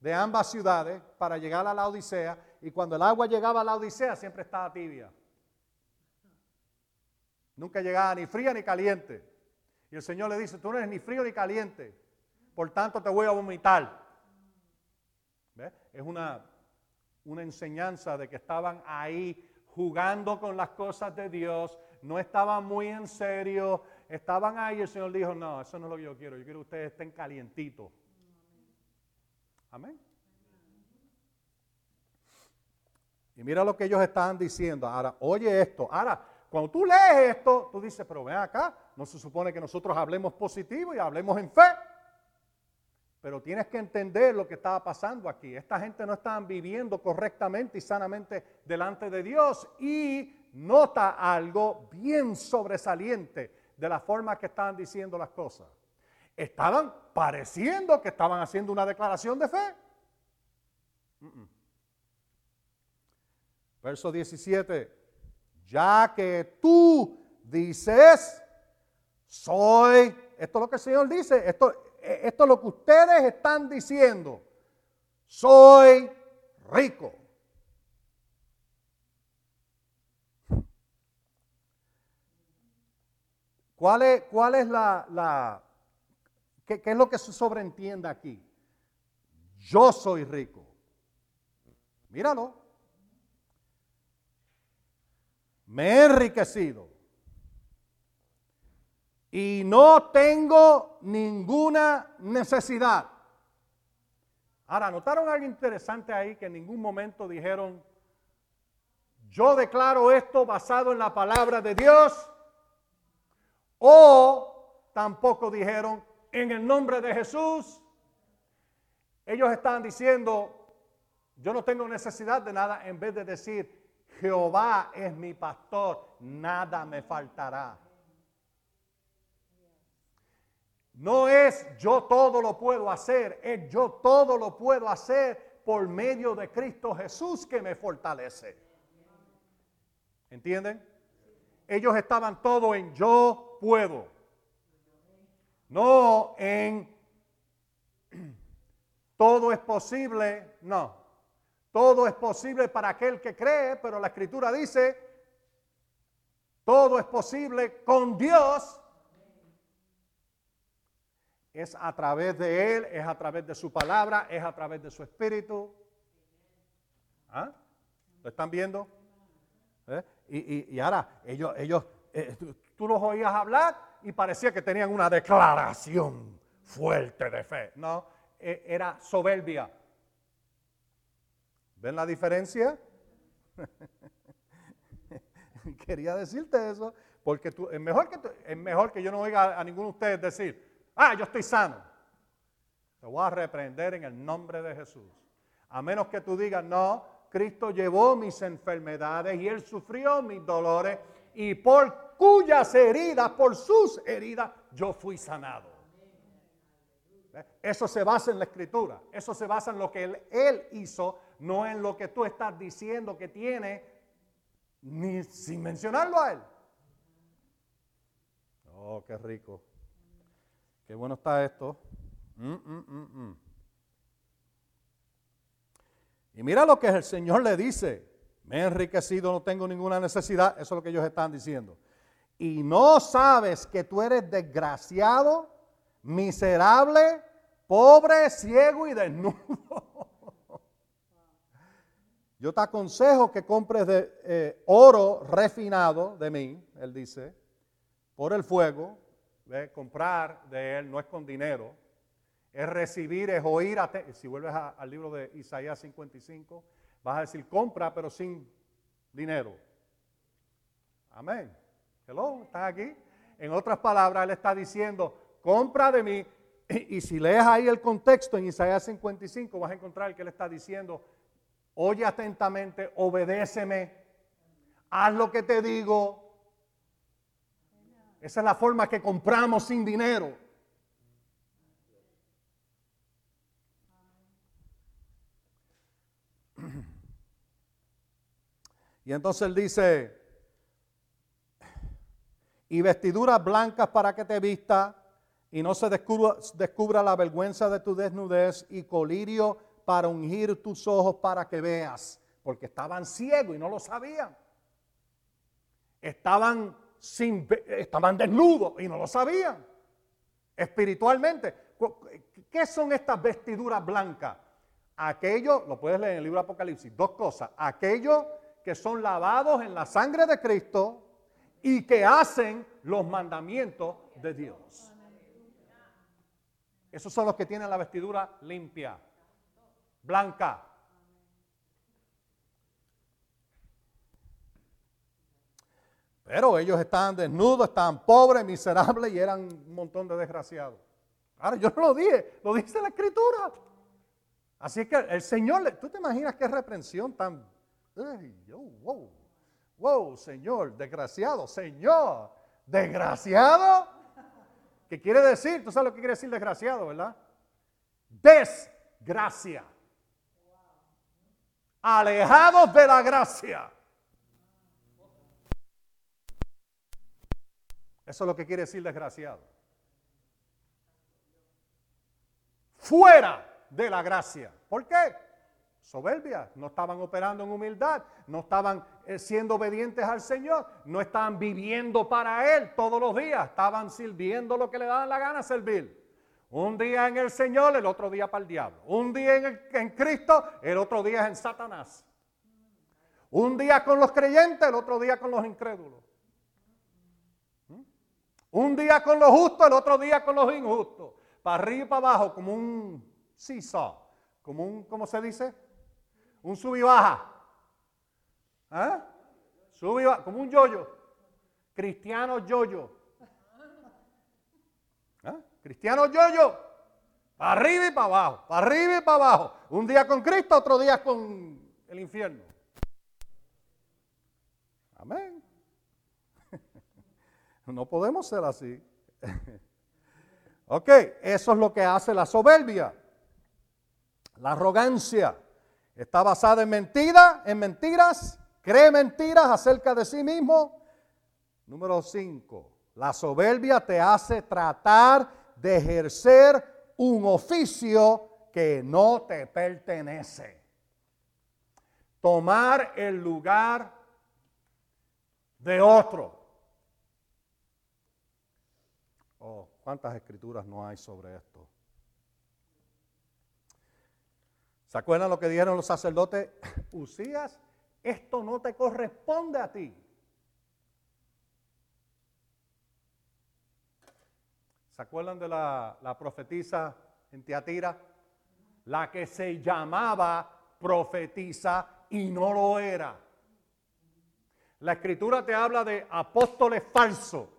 de ambas ciudades para llegar a la Odisea. Y cuando el agua llegaba a la Odisea, siempre estaba tibia. Nunca llegaba ni fría ni caliente. Y el Señor le dice, tú no eres ni frío ni caliente, por tanto te voy a vomitar. Es una, una enseñanza de que estaban ahí jugando con las cosas de Dios, no estaban muy en serio estaban ahí y el Señor dijo, no, eso no es lo que yo quiero, yo quiero que ustedes estén calientitos. Amén. Y mira lo que ellos estaban diciendo. Ahora, oye esto. Ahora, cuando tú lees esto, tú dices, pero ven acá, no se supone que nosotros hablemos positivo y hablemos en fe. Pero tienes que entender lo que estaba pasando aquí. Esta gente no estaba viviendo correctamente y sanamente delante de Dios. Y nota algo bien sobresaliente de la forma que estaban diciendo las cosas. Estaban pareciendo que estaban haciendo una declaración de fe. Verso 17, ya que tú dices, soy, esto es lo que el Señor dice, esto, esto es lo que ustedes están diciendo, soy rico. ¿Cuál es, cuál es la, la qué, qué es lo que se sobreentiende aquí? Yo soy rico. Míralo. me he enriquecido y no tengo ninguna necesidad. Ahora, ¿notaron algo interesante ahí que en ningún momento dijeron, yo declaro esto basado en la palabra de Dios? O tampoco dijeron, en el nombre de Jesús. Ellos estaban diciendo, yo no tengo necesidad de nada, en vez de decir, Jehová es mi pastor, nada me faltará. No es yo todo lo puedo hacer, es yo todo lo puedo hacer por medio de Cristo Jesús que me fortalece. ¿Entienden? Ellos estaban todo en yo puedo. No en <clears throat> todo es posible, no. Todo es posible para aquel que cree, pero la escritura dice, todo es posible con Dios. Es a través de Él, es a través de su palabra, es a través de su espíritu. ¿Ah? ¿Lo están viendo? ¿Eh? Y, ahora, ellos, ellos eh, tú los oías hablar y parecía que tenían una declaración fuerte de fe. No, e, era soberbia ¿Ven la diferencia? <laughs> Quería decirte eso, porque tú, es, mejor que es mejor que yo no oiga a ninguno de ustedes decir, ah, yo estoy sano. Te voy a reprender en el nombre de Jesús. A menos que tú digas, no, Cristo llevó mis enfermedades y Él sufrió mis dolores y por cuyas heridas, por sus heridas, yo fui sanado. Eso se basa en la escritura, eso se basa en lo que él, él hizo no en lo que tú estás diciendo que tiene, ni sin mencionarlo a Él. Oh, qué rico. Qué bueno está esto. Mm, mm, mm, y mira lo que el Señor le dice. Me he enriquecido, no tengo ninguna necesidad. Eso es lo que ellos están diciendo. Y no sabes que tú eres desgraciado, miserable, pobre, ciego y desnudo. <laughs> Yo te aconsejo que compres de, eh, oro refinado de mí, él dice, por el fuego. Comprar de él no es con dinero, es recibir, es oír. Si vuelves al libro de Isaías 55, vas a decir compra, pero sin dinero. Amén. Hello, ¿estás aquí? En otras palabras, él está diciendo, compra de mí. Y, y si lees ahí el contexto en Isaías 55, vas a encontrar que él está diciendo, oye atentamente, obedéceme, haz lo que te digo. Esa es la forma que compramos sin dinero. Y entonces él dice, y vestiduras blancas para que te vista y no se descubra, descubra la vergüenza de tu desnudez y colirio para ungir tus ojos para que veas, porque estaban ciegos y no lo sabían. Estaban, estaban desnudos y no lo sabían. Espiritualmente, ¿qué son estas vestiduras blancas? Aquello, lo puedes leer en el libro de Apocalipsis, dos cosas. Aquellos que son lavados en la sangre de Cristo y que hacen los mandamientos de Dios. Esos son los que tienen la vestidura limpia, blanca. Pero ellos estaban desnudos, estaban pobres, miserables y eran un montón de desgraciados. Ahora, yo no lo dije, lo dice la escritura. Así que el Señor, ¿tú te imaginas qué reprensión tan... wow, wow, Señor, desgraciado, Señor, desgraciado. ¿Qué quiere decir? Tú sabes lo que quiere decir desgraciado, ¿verdad? Desgracia. Alejados de la gracia. Eso es lo que quiere decir desgraciado. Fuera de la gracia. ¿Por qué? Soberbia. No estaban operando en humildad. No estaban eh, siendo obedientes al Señor. No estaban viviendo para Él todos los días. Estaban sirviendo lo que le daban la gana servir. Un día en el Señor, el otro día para el diablo. Un día en, en Cristo, el otro día en Satanás. Un día con los creyentes, el otro día con los incrédulos. Un día con los justos, el otro día con los injustos. Para arriba y para abajo, como un seesaw. Como un, ¿cómo se dice? Un sub y baja. ¿Eh? Sub y baja, como un yoyo. Cristiano yoyo. ¿Eh? Cristiano yoyo. Para arriba y para abajo. Para arriba y para abajo. Un día con Cristo, otro día con el infierno. Amén. No podemos ser así. <laughs> ok, eso es lo que hace la soberbia. La arrogancia está basada en mentiras, en mentiras, cree mentiras acerca de sí mismo. Número 5, la soberbia te hace tratar de ejercer un oficio que no te pertenece. Tomar el lugar de otro. Oh, ¿cuántas escrituras no hay sobre esto? ¿Se acuerdan lo que dijeron los sacerdotes? <laughs> Usías, esto no te corresponde a ti. ¿Se acuerdan de la, la profetisa en Teatira? La que se llamaba profetisa y no lo era. La escritura te habla de apóstoles falsos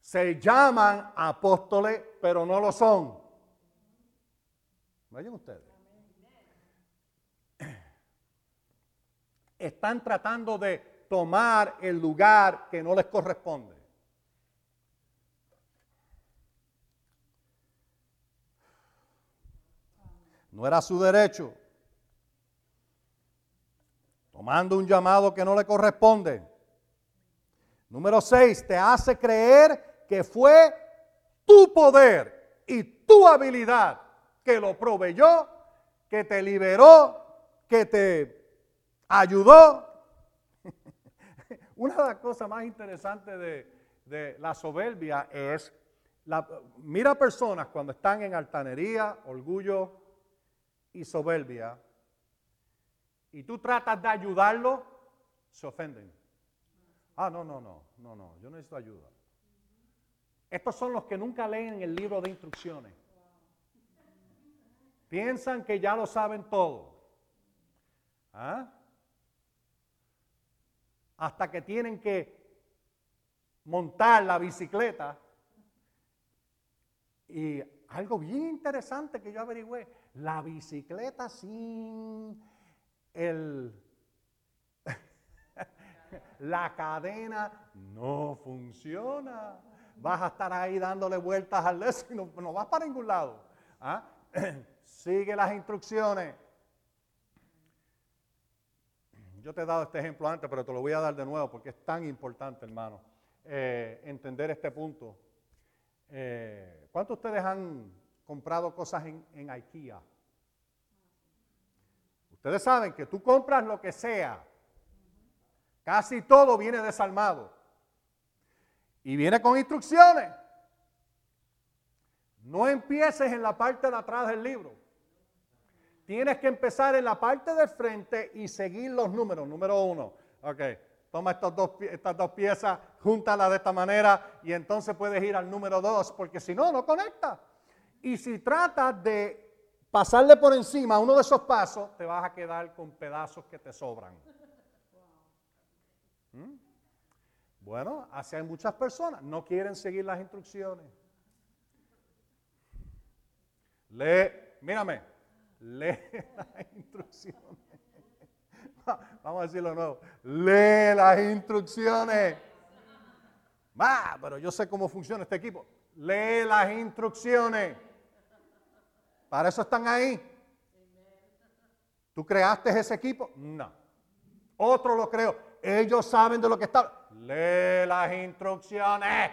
se llaman apóstoles, pero no lo son. Vayan ustedes. Están tratando de tomar el lugar que no les corresponde. No era su derecho. Tomando un llamado que no le corresponde. Número seis, te hace creer que fue tu poder y tu habilidad que lo proveyó, que te liberó, que te ayudó. <laughs> Una de las cosas más interesantes de, la soberbia es, la, mira personas cuando están en altanería, orgullo y soberbia, y tú tratas de ayudarlo, se ofenden. Ah, no, no, no, no, no, yo necesito ayuda. Estos son los que nunca leen el libro de instrucciones. Piensan que ya lo saben todo. ¿Ah? Hasta que tienen que montar la bicicleta. Y algo bien interesante que yo averigüé, la bicicleta sin el <laughs> la cadena no funciona vas a estar ahí dándole vueltas al leso y no, vas para ningún lado. ¿ah? <clears throat> Sigue las instrucciones. Yo te he dado este ejemplo antes, pero te lo voy a dar de nuevo porque es tan importante, hermano, eh, entender este punto. Eh, ¿Cuántos de ustedes han comprado cosas en, en IKEA? Ustedes saben que tú compras lo que sea. Casi todo viene desarmado. Y viene con instrucciones. No empieces en la parte de atrás del libro. Tienes que empezar en la parte del frente y seguir los números. Número uno. Ok. toma dos, estas dos piezas, júntalas de esta manera y entonces puedes ir al número dos, porque si no, no conecta. Y si tratas de pasarle por encima uno de esos pasos, te vas a quedar con pedazos que te sobran. ¿Mm? Bueno, así hay muchas personas, no quieren seguir las instrucciones. Lee, mírame, lee <laughs> las instrucciones. Vamos a decirlo de nuevo. Lee las instrucciones. Va, pero yo sé cómo funciona este equipo. Lee las instrucciones. Para eso están ahí. ¿Tú creaste ese equipo? No. Otro lo creó. Ellos saben de lo que está. Lee las instrucciones.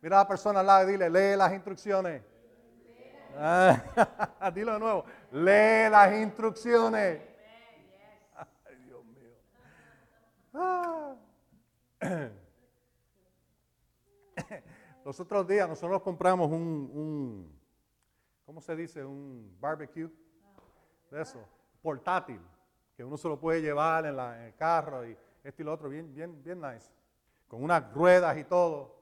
Mira a la persona al lado y dile, lee las instrucciones. Ah, <laughs> dilo de nuevo. Lee las instrucciones. Ay, Dios mío. Ah. <clears throat> Los otros días nosotros compramos un ¿cómo se dice? Un barbecue. De eso, portátil, que uno se lo puede llevar en, el carro y este y lo otro, bien, bien, bien nice. Con unas ruedas y todo.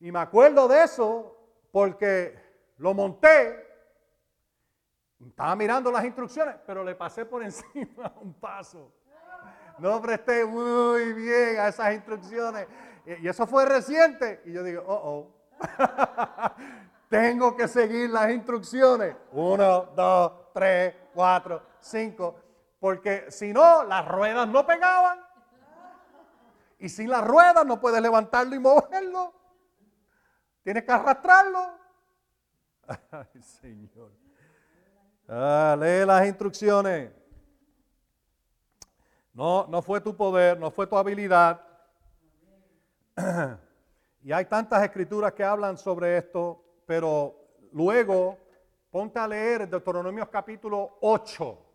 Y me acuerdo de eso porque lo monté, estaba mirando las instrucciones, pero le pasé por <laughs> encima un paso. No presté muy bien a esas instrucciones. Y eso fue reciente. Y yo digo, oh, oh. <laughs> Tengo que seguir las instrucciones. Uno, dos, tres, cuatro, cinco. Porque si no, las ruedas no pegaban. Y sin las ruedas no puedes levantarlo y moverlo. Tienes que arrastrarlo. <laughs> Ay, Señor. Ah, lee las instrucciones. No, no fue tu poder, no fue tu habilidad. <clears throat> Y hay tantas escrituras que hablan sobre esto pero luego ponte a leer Deuteronomio capítulo 8,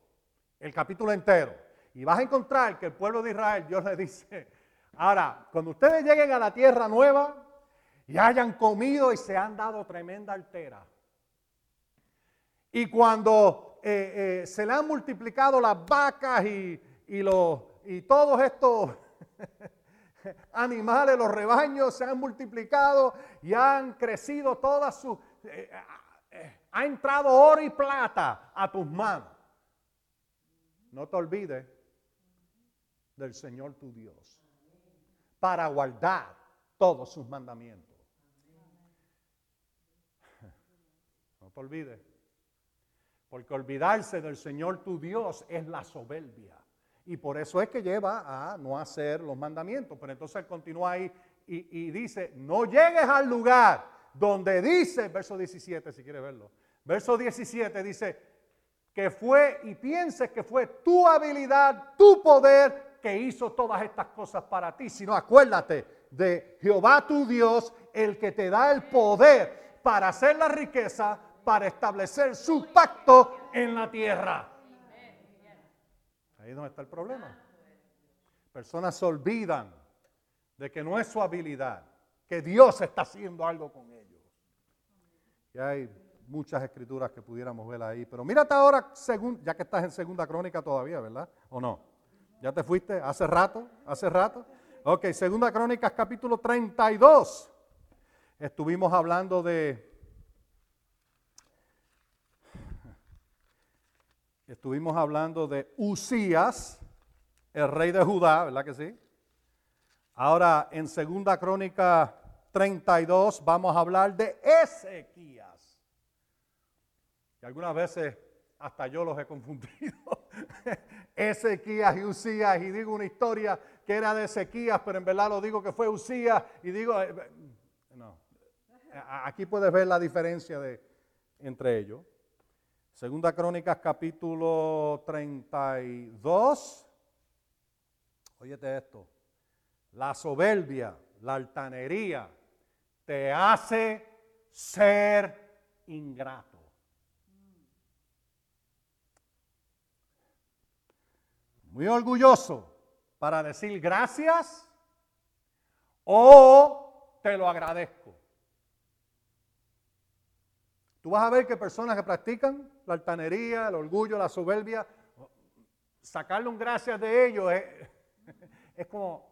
el capítulo entero, y vas a encontrar que el pueblo de Israel, Dios le dice, ahora, cuando ustedes lleguen a la tierra nueva y hayan comido y se han dado tremenda altera, y cuando eh, eh, se le han multiplicado las vacas y, los, y todos estos <laughs> animales, los rebaños se han multiplicado y han crecido todas sus... Eh, ha entrado oro y plata a tus manos. No te olvides del Señor tu Dios para guardar todos sus mandamientos. No te olvides. Porque olvidarse del Señor tu Dios es la soberbia. Y por eso es que lleva a no hacer los mandamientos. Pero entonces él continúa ahí y, dice, no llegues al lugar donde dice, verso 17, si quieres verlo. Verso 17 dice, que fue y pienses que fue tu habilidad, tu poder que hizo todas estas cosas para ti. Sino acuérdate de Jehová tu Dios, el que te da el poder para hacer la riqueza, para establecer su pacto en la tierra. Ahí es donde está el problema. Personas se olvidan de que no es su habilidad, que Dios está haciendo algo con ellos. Y hay muchas escrituras que pudiéramos ver ahí. Pero mírate ahora, ya que estás en segunda crónica todavía, ¿verdad? ¿O no? ¿Ya te fuiste hace rato? ¿Hace rato? Ok, segunda crónica, capítulo 32. Estuvimos hablando de Estuvimos hablando de Usías, el rey de Judá, ¿verdad que sí? Ahora, en Segunda Crónica 32 vamos a hablar de Ezequías. Y algunas veces hasta yo los he confundido. <laughs> Ezequías y Usías, y digo una historia que era de Ezequías, pero en verdad lo digo que fue Usías, y digo, eh, no, aquí puedes ver la diferencia de, entre ellos. Segunda Crónicas capítulo 32. Óyete esto. La soberbia, la altanería te hace ser ingrato. Muy orgulloso para decir gracias o te lo agradezco. Tú vas a ver que personas que practican la altanería, el orgullo, la soberbia, sacarle un gracias de ellos es, <laughs> como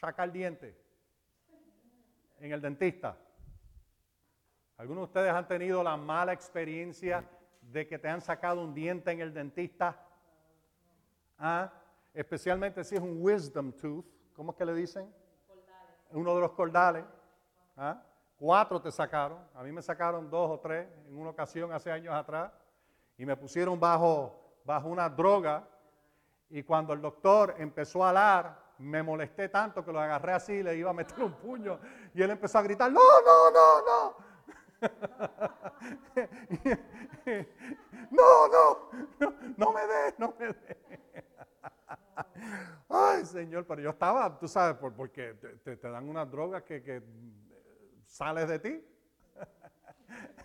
sacar diente en el dentista. ¿Algunos de ustedes han tenido la mala experiencia de que te han sacado un diente en el dentista? ¿Ah? Especialmente si es un wisdom tooth. ¿Cómo es que le dicen? Uno de los cordales. ¿Ah? Cuatro te sacaron. A mí me sacaron dos o tres en una ocasión hace años atrás. Y me pusieron bajo, bajo una droga. Y cuando el doctor empezó a hablar, me molesté tanto que lo agarré así y le iba a meter un puño. Y él empezó a gritar, no, no, no, no. <laughs> <laughs> <laughs> no, no, no, me dé, no me dé. Ay, Señor, pero yo estaba, tú sabes, porque te, dan unas drogas que, que sales de ti.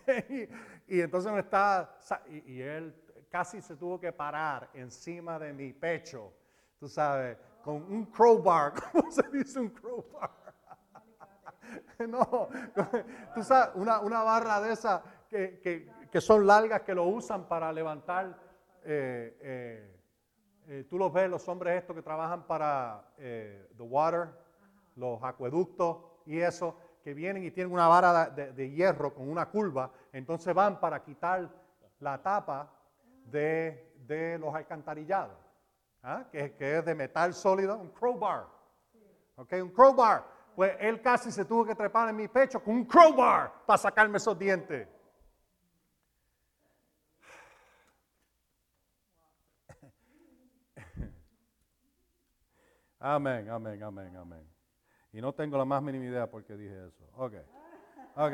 <laughs> y, entonces me está, y, y él casi se tuvo que parar encima de mi pecho, tú sabes, con un crowbar, <laughs> ¿cómo se dice un crowbar? <laughs> no, tú sabes, una, una barra de esas que, que, que, son largas que lo usan para levantar, eh, eh, eh, tú los ves, los hombres estos que trabajan para The Water, los acueductos y eso, que vienen y tienen una vara de, de hierro con una curva, entonces van para quitar la tapa de, de los alcantarillados, ¿ah? que, que, es de metal sólido, un crowbar. Okay, un crowbar. Pues él casi se tuvo que trepar en mi pecho con un crowbar para sacarme esos dientes. Amén, amén, amén, amén. Y no tengo la más mínima idea por qué dije eso. Ok, ok.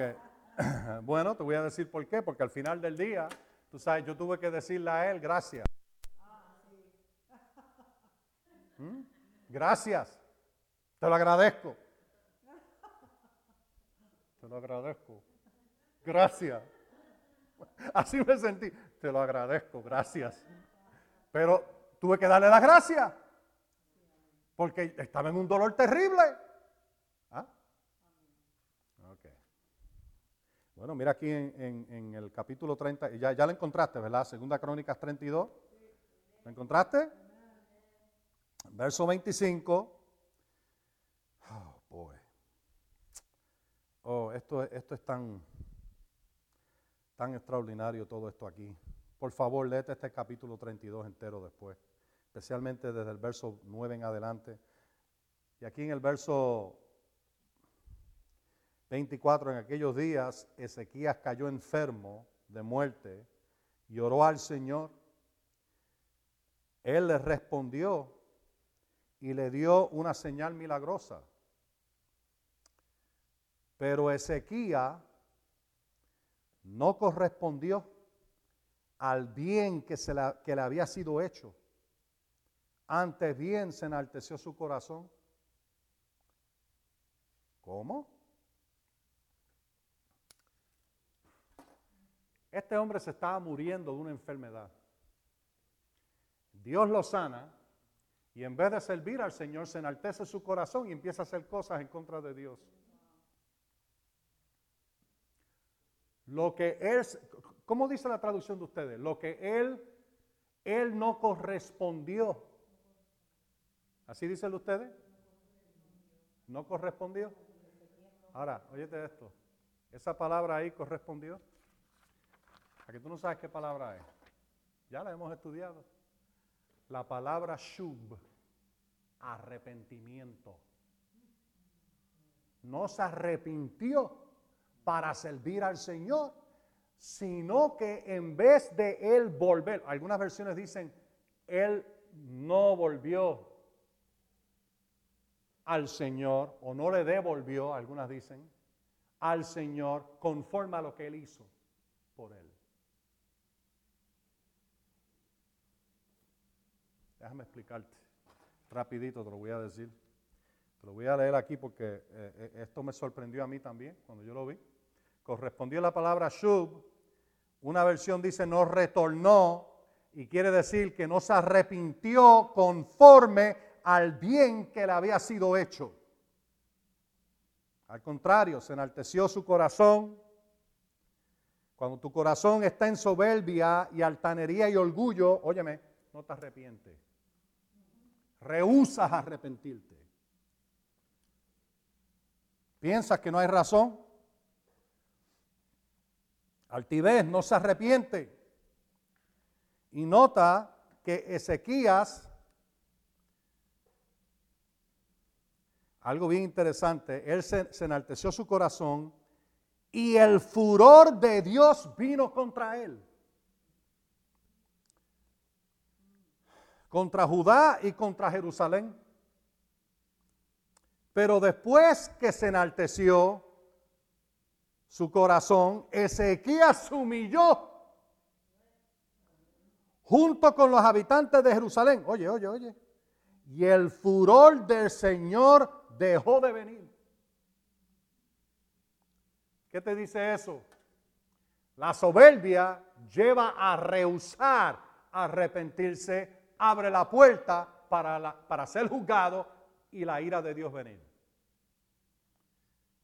<clears throat> Bueno, te voy a decir por qué, porque al final del día Tú sabes, yo tuve que decirle a él, gracias. ¿Mm? Gracias. Te lo agradezco. Te lo agradezco. Gracias. Así me sentí. Te lo agradezco, gracias. Pero tuve que darle las gracias. Porque estaba en un dolor terrible. Bueno, mira aquí en, el capítulo 30, ya, ya lo encontraste, ¿verdad? Segunda Crónicas 32. ¿Lo encontraste? Verso 25. Oh, boy. Oh, esto, esto es tan, tan extraordinario todo esto aquí. Por favor, léete este capítulo 32 entero después, especialmente desde el verso 9 en adelante. Y aquí en el verso 24, en aquellos días Ezequías cayó enfermo de muerte y oró al Señor. Él le respondió y le dio una señal milagrosa. Pero Ezequías no correspondió al bien que, se que le había sido hecho. Antes bien se enalteció su corazón. ¿Cómo? Este hombre se estaba muriendo de una enfermedad. Dios lo sana y en vez de servir al Señor se enaltece su corazón y empieza a hacer cosas en contra de Dios. Lo que es, ¿cómo dice la traducción de ustedes? Lo que él, él no correspondió. ¿Así dicen ustedes? ¿No correspondió? Ahora, óyete esto. Esa palabra ahí correspondió. ¿A que tú no sabes qué palabra es? Ya la hemos estudiado. La palabra shub, arrepentimiento. No se arrepintió para servir al Señor, sino que en vez de él volver, algunas versiones dicen, él no volvió al Señor, o no le devolvió, algunas dicen, al Señor conforme a lo que él hizo por él. Déjame explicarte. Rapidito te lo voy a decir. Te lo voy a leer aquí porque eh, eh, esto me sorprendió a mí también cuando yo lo vi. Correspondió la palabra shub. Una versión dice no retornó y quiere decir que no se arrepintió conforme al bien que le había sido hecho. Al contrario, se enalteció su corazón. Cuando tu corazón está en soberbia y altanería y orgullo, óyeme, no te arrepientes. Rehusas arrepentirte. ¿Piensas que no hay razón? Altivez no se arrepiente. Y nota que Ezequías, algo bien interesante, él se, enalteció su corazón y el furor de Dios vino contra él. Contra Judá y contra Jerusalén. Pero después que se enalteció su corazón, Ezequías se humilló junto con los habitantes de Jerusalén. Oye, oye, oye. Y el furor del Señor dejó de venir. ¿Qué te dice eso? La soberbia lleva a rehusar arrepentirse, abre la puerta para, para ser juzgado y la ira de Dios venir.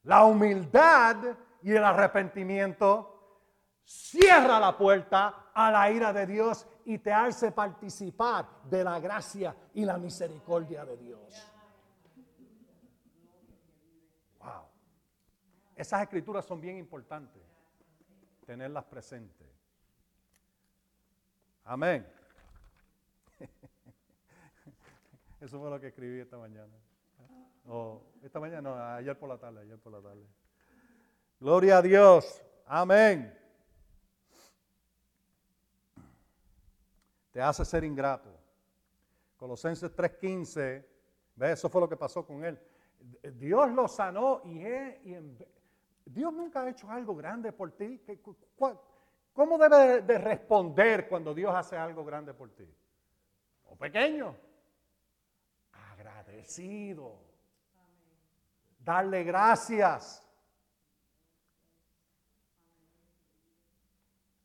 La humildad y el arrepentimiento cierra la puerta a la ira de Dios y te hace participar de la gracia y la misericordia de Dios. Esas escrituras son bien importantes, tenerlas presentes. Amén. <laughs> Eso fue lo que escribí esta mañana. O esta mañana, no, ayer por la tarde, ayer por la tarde. Gloria a Dios. Amén. Te hace ser ingrato. Colosenses 3:15, ¿ves? Eso fue lo que pasó con él. Dios lo sanó y, Dios nunca ha hecho algo grande por ti. ¿Cómo debe de responder cuando Dios hace algo grande por ti? ¿O pequeño? Agradecido. Darle gracias.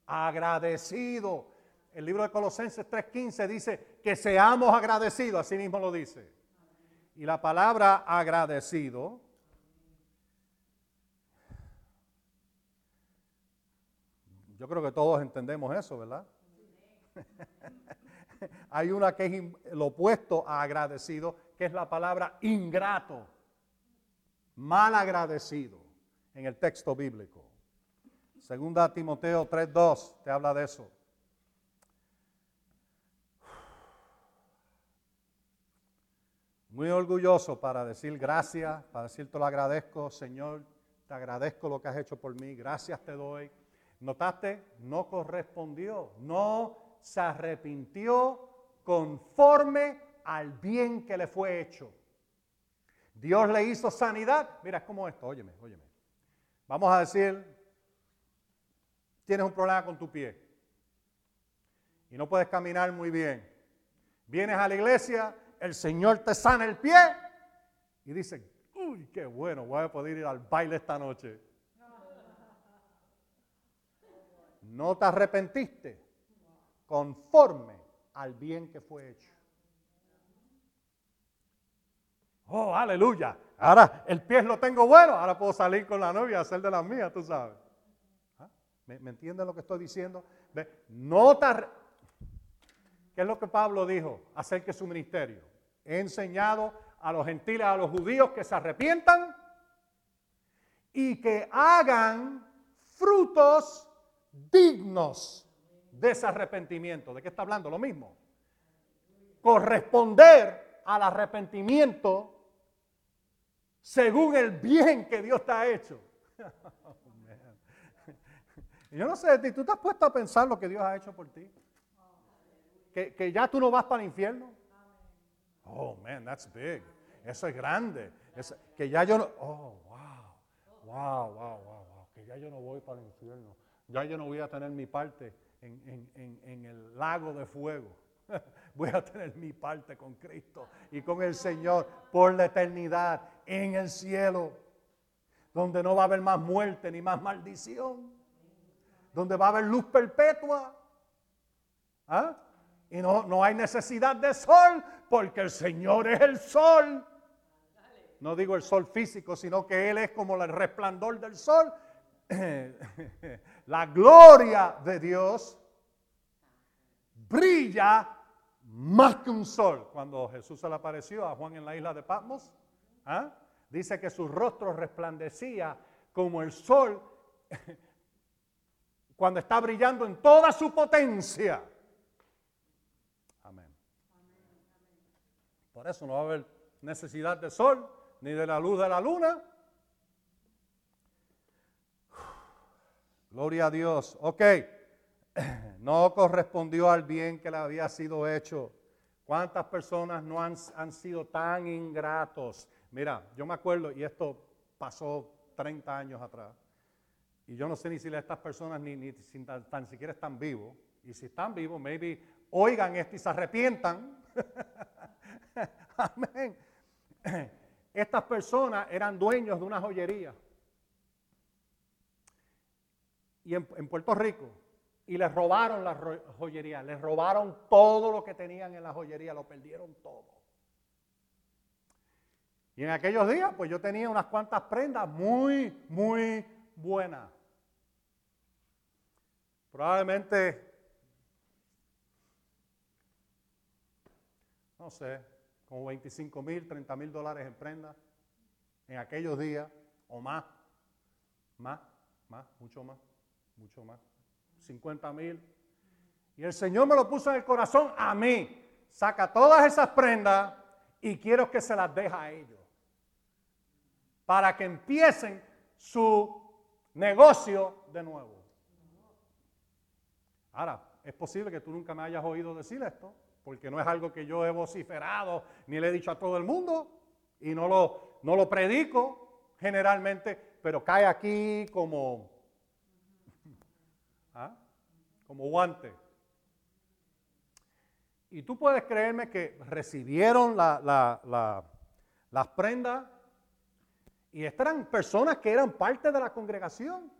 agradecido. El libro de Colosenses 3:15 dice que seamos agradecidos, así mismo lo dice. Y la palabra agradecido Yo creo que todos entendemos eso, ¿verdad? <laughs> Hay una que es lo opuesto a agradecido, que es la palabra ingrato, mal agradecido en el texto bíblico. Segunda Timoteo 3.2 te habla de eso. Muy orgulloso para decir gracias, para decir te lo agradezco, Señor, te agradezco lo que has hecho por mí, gracias te doy. ¿Notaste? No correspondió, no se arrepintió conforme al bien que le fue hecho. Dios le hizo sanidad. Mira, es como esto, óyeme, óyeme. Vamos a decir, tienes un problema con tu pie y no puedes caminar muy bien. Vienes a la iglesia, el Señor te sana el pie y dice, uy, qué bueno, voy a poder ir al baile esta noche. No te arrepentiste conforme al bien que fue hecho. Oh, aleluya. Ahora el pie lo tengo bueno, ahora puedo salir con la novia a hacer de las mías, tú sabes. ¿Me, entienden lo que estoy diciendo? No ¿Qué es lo que Pablo dijo acerca de su ministerio? He enseñado a los gentiles, a los judíos que se arrepientan y que hagan frutos dignos de ese arrepentimiento. ¿De qué está hablando? Lo mismo. Corresponder al arrepentimiento según el bien que Dios te ha hecho. <laughs> Yo no sé ¿tú te has puesto a pensar lo que Dios ha hecho por ti? Que, ya tú no vas para el infierno. Oh, man, that's big. Eso es grande. que ya yo no. Oh, wow. Wow, wow, wow, wow. Que ya yo no voy para el infierno. Ya yo no voy a tener mi parte en, en el lago de fuego. <laughs> Voy a tener mi parte con Cristo y con el Señor por la eternidad en el cielo, donde no va a haber más muerte ni más maldición donde va a haber luz perpetua. ¿Ah? Y no, no hay necesidad de sol, porque el Señor es el sol. No digo el sol físico, sino que Él es como el resplandor del sol. <coughs> La gloria de Dios brilla más que un sol. Cuando Jesús se le apareció a Juan en la isla de Patmos, ¿ah? dice que su rostro resplandecía como el sol <coughs> cuando está brillando en toda su potencia. Amén. Por eso no va a haber necesidad de sol ni de la luz de la luna. Gloria a Dios. Ok, <clears throat> no correspondió al bien que le había sido hecho. ¿Cuántas personas no han, han sido tan ingratos? Mira, yo me acuerdo, y esto pasó 30 años atrás, y yo no sé ni si estas personas ni, ni tan, siquiera están vivos, y si están vivos, maybe oigan esto y se arrepientan. <laughs> Amén. <clears throat> Estas personas eran dueños de una joyería. Y en, en Puerto Rico, y les robaron la joyería, les robaron todo lo que tenían en la joyería, lo perdieron todo. Y en aquellos días, pues yo tenía unas cuantas prendas muy, muy buenas. Probablemente, no sé, como 25 mil, 30 mil dólares en prendas en aquellos días, o más, más, más, mucho más, mucho más. 50 mil. Y el Señor me lo puso en el corazón a mí. Saca todas esas prendas y quiero que se las deje a ellos. Para que empiecen su negocio de nuevo. Ahora, es posible que tú nunca me hayas oído decir esto, porque no es algo que yo he vociferado ni le he dicho a todo el mundo y no lo, no lo predico generalmente, pero cae aquí como. Como guante. Y tú puedes creerme que recibieron las prendas y estas eran personas que eran parte de la congregación.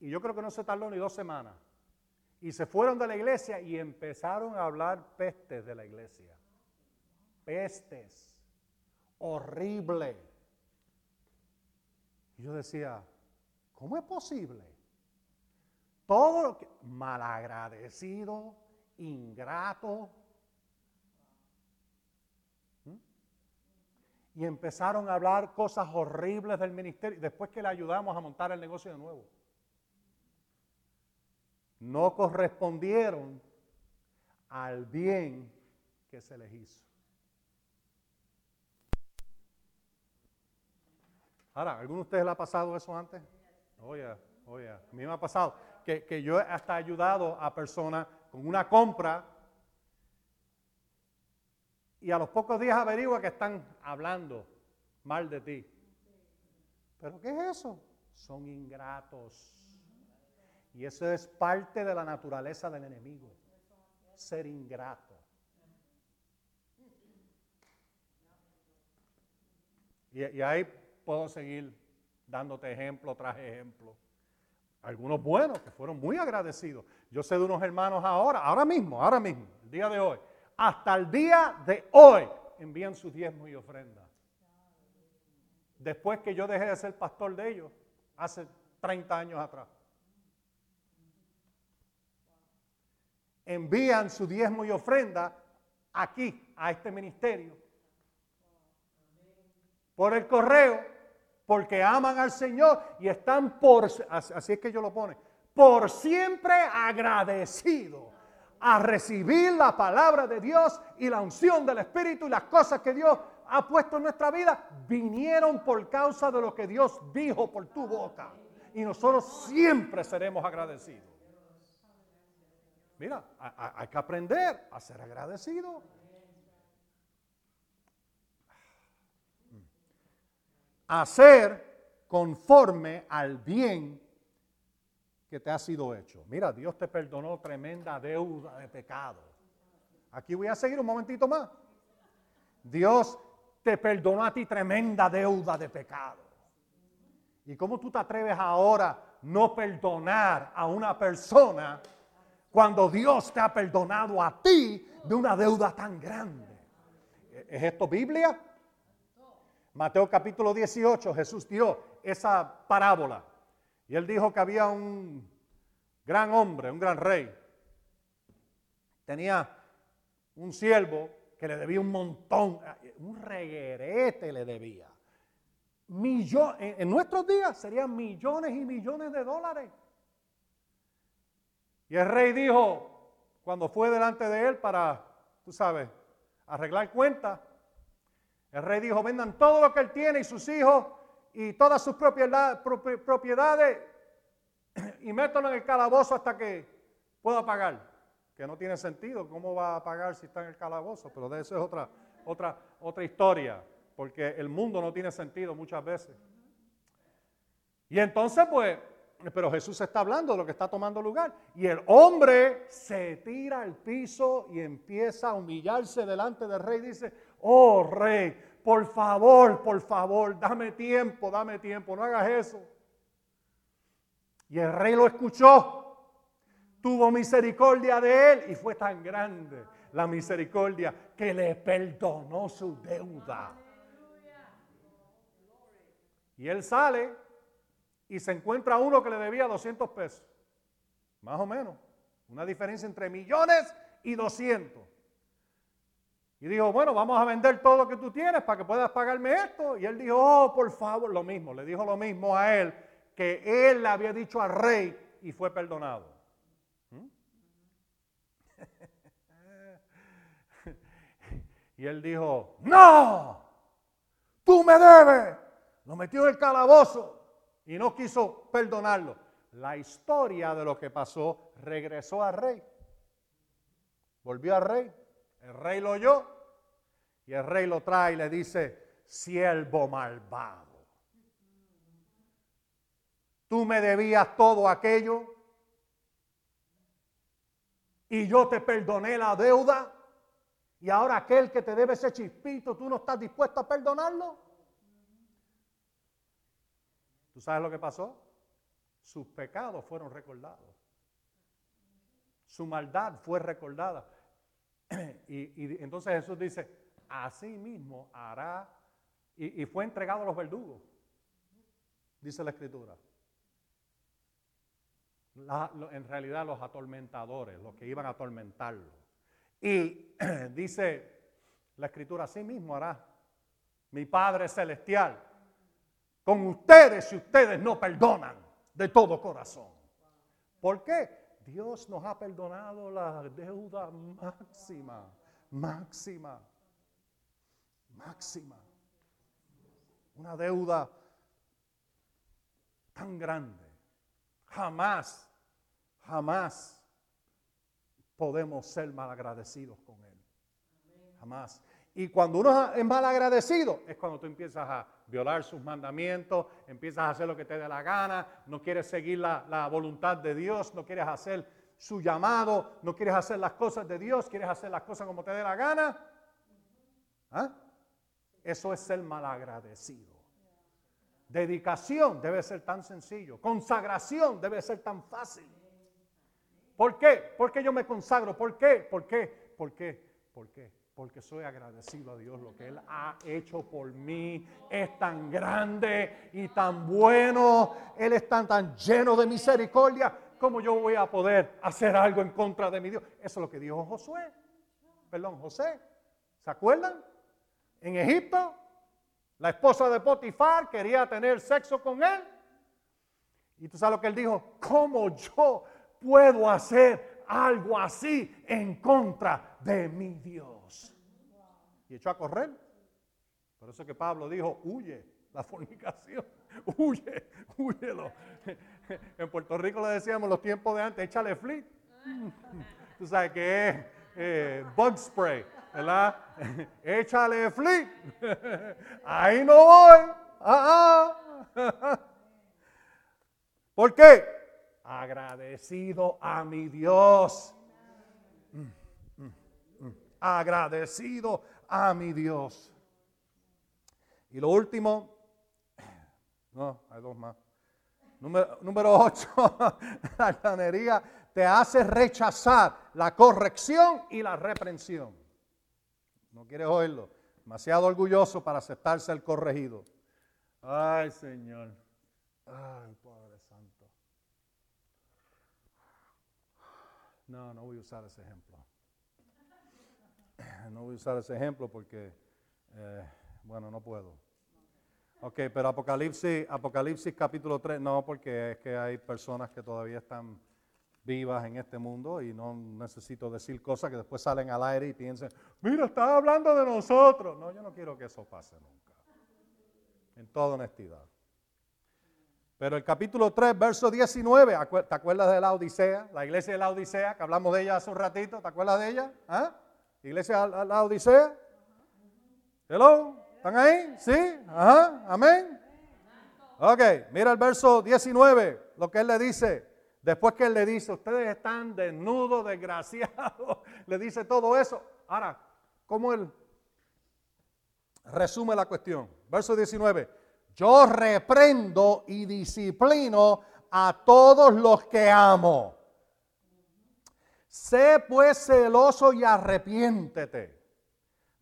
Y yo creo que no se tardó ni dos semanas. Y se fueron de la iglesia y empezaron a hablar pestes de la iglesia. Pestes. Horrible. Y yo decía, ¿cómo es posible? Todo lo que malagradecido, ingrato. ¿Mm? Y empezaron a hablar cosas horribles del ministerio después que le ayudamos a montar el negocio de nuevo. No correspondieron al bien que se les hizo. Ahora, ¿alguno de ustedes le ha pasado eso antes? Oye, oye, a mí me ha pasado que, yo hasta ayudado a personas con una compra y a los pocos días averigua que están hablando mal de ti. ¿Pero qué es eso? Son ingratos. Y eso es parte de la naturaleza del enemigo, ser ingrato. Y, y ahí puedo seguir dándote ejemplo tras ejemplo. Algunos buenos que fueron muy agradecidos. Yo sé de unos hermanos ahora, ahora mismo, ahora mismo, el día de hoy. Hasta el día de hoy envían sus diezmos y ofrendas. Después que yo dejé de ser pastor de ellos, hace 30 años atrás. Envían su diezmo y ofrenda aquí, a este ministerio. Por el correo porque aman al Señor y están por, así es que yo lo pone, por siempre agradecido a recibir la palabra de Dios y la unción del Espíritu y las cosas que Dios ha puesto en nuestra vida, vinieron por causa de lo que Dios dijo por tu boca. Y nosotros siempre seremos agradecidos. Mira, hay que aprender a ser agradecido. Hacer conforme al bien que te ha sido hecho. Mira, Dios te perdonó tremenda deuda de pecado. Aquí voy a seguir un momentito más. Dios te perdonó a ti tremenda deuda de pecado. ¿Y cómo tú te atreves ahora no perdonar a una persona cuando Dios te ha perdonado a ti de una deuda tan grande? ¿Es esto Biblia? Mateo capítulo 18, Jesús dio esa parábola. Y él dijo que había un gran hombre, un gran rey. Tenía un siervo que le debía un montón, un reguerete le debía. Millones, en nuestros días serían millones y millones de dólares. Y el rey dijo, cuando fue delante de él para, tú sabes, arreglar cuentas, el rey dijo, vendan todo lo que él tiene y sus hijos y todas sus propiedades y métanlo en el calabozo hasta que pueda pagar. Que no tiene sentido, ¿cómo va a pagar si está en el calabozo? Pero de eso es otra, otra, otra historia, porque el mundo no tiene sentido muchas veces. Y entonces, pues, pero Jesús está hablando de lo que está tomando lugar. Y el hombre se tira al piso y empieza a humillarse delante del rey. Dice, oh rey, por favor, por favor, dame tiempo, dame tiempo, no hagas eso. Y el rey lo escuchó, tuvo misericordia de él y fue tan grande la misericordia que le perdonó su deuda. Y él sale y se encuentra uno que le debía 200 pesos. Más o menos. Una diferencia entre millones y 200. Y dijo, bueno, vamos a vender todo lo que tú tienes para que puedas pagarme esto. Y él dijo, oh, por favor, lo mismo. Le dijo lo mismo a él que él le había dicho al rey y fue perdonado. ¿Mm? <laughs> y él dijo, no, tú me debes. Lo metió en el calabozo y no quiso perdonarlo. La historia de lo que pasó regresó al rey. Volvió al rey. El rey lo oyó y el rey lo trae y le dice, siervo malvado. Tú me debías todo aquello y yo te perdoné la deuda y ahora aquel que te debe ese chispito, tú no estás dispuesto a perdonarlo. ¿Tú sabes lo que pasó? Sus pecados fueron recordados. Su maldad fue recordada. <clears throat> Y, entonces Jesús dice, así mismo hará, y, fue entregado a los verdugos, dice la escritura. en realidad los atormentadores, los que iban a atormentarlo. Y <clears throat> dice la escritura, así mismo hará mi Padre Celestial con ustedes si ustedes no perdonan de todo corazón. ¿Por qué? Dios nos ha perdonado la deuda máxima, máxima, máxima. Una deuda tan grande. Jamás, jamás podemos ser malagradecidos con Él. Jamás. Y cuando uno es mal agradecido, es cuando tú empiezas a violar sus mandamientos, empiezas a hacer lo que te dé la gana, no quieres seguir la, voluntad de Dios, no quieres hacer su llamado, no quieres hacer las cosas de Dios, quieres hacer las cosas como te dé la gana. ¿Ah? Eso es ser malagradecido. Dedicación debe ser tan sencillo. Consagración debe ser tan fácil. ¿Por qué? ¿Por qué yo me consagro? ¿Por qué? ¿Por qué? ¿Por qué? ¿Por qué? porque soy agradecido a Dios. Lo que Él ha hecho por mí es tan grande y tan bueno. Él es tan, tan lleno de misericordia. ¿Cómo yo voy a poder hacer algo en contra de mi Dios? Eso es lo que dijo Josué. Perdón, José. ¿Se acuerdan? En Egipto, la esposa de Potifar quería tener sexo con él. Y tú sabes lo que él dijo. ¿Cómo yo puedo hacer algo así en contra de mi Dios? y echó a correr. Por eso que Pablo dijo, huye la fornicación, <laughs> huye, huyelo. En Puerto Rico le decíamos los tiempos de antes, échale fleet. <laughs> Tú sabes que es eh, bug spray, ¿verdad? <laughs> échale fleet. <laughs> Ahí no voy. Ah, ah. <laughs> ¿Por qué? Agradecido a mi Dios. Agradecido a mi Dios. Y lo último, <clears throat> no, hay dos más. Número, número ocho, la altanería te hace rechazar la corrección y la reprensión. No quieres oírlo. Demasiado orgulloso para aceptarse el corregido. Ay, Señor. Ay, Padre Santo. No, no voy a usar ese ejemplo. no voy a usar ese ejemplo porque, eh, bueno, no puedo. Ok, pero Apocalipsis, Apocalipsis capítulo 3, no, porque es que hay personas que todavía están vivas en este mundo y no necesito decir cosas que después salen al aire y piensen, mira, está hablando de nosotros. No, yo no quiero que eso pase nunca. En toda honestidad. Pero el capítulo 3, verso 19, ¿te acuerdas de la Odisea? La iglesia de la Odisea, que hablamos de ella hace un ratito, ¿te acuerdas de ella? ¿Ah? Iglesia de la Odisea. Hello, ¿están ahí? ¿Sí? Ajá, amén. Ok, mira el verso 19, lo que él le dice. Después que él le dice, ustedes están desnudos, desgraciados, <laughs> le dice todo eso. Ahora, ¿cómo él resume la cuestión? Verso 19, yo reprendo y disciplino a todos los que amo. Sé pues celoso y arrepiéntete.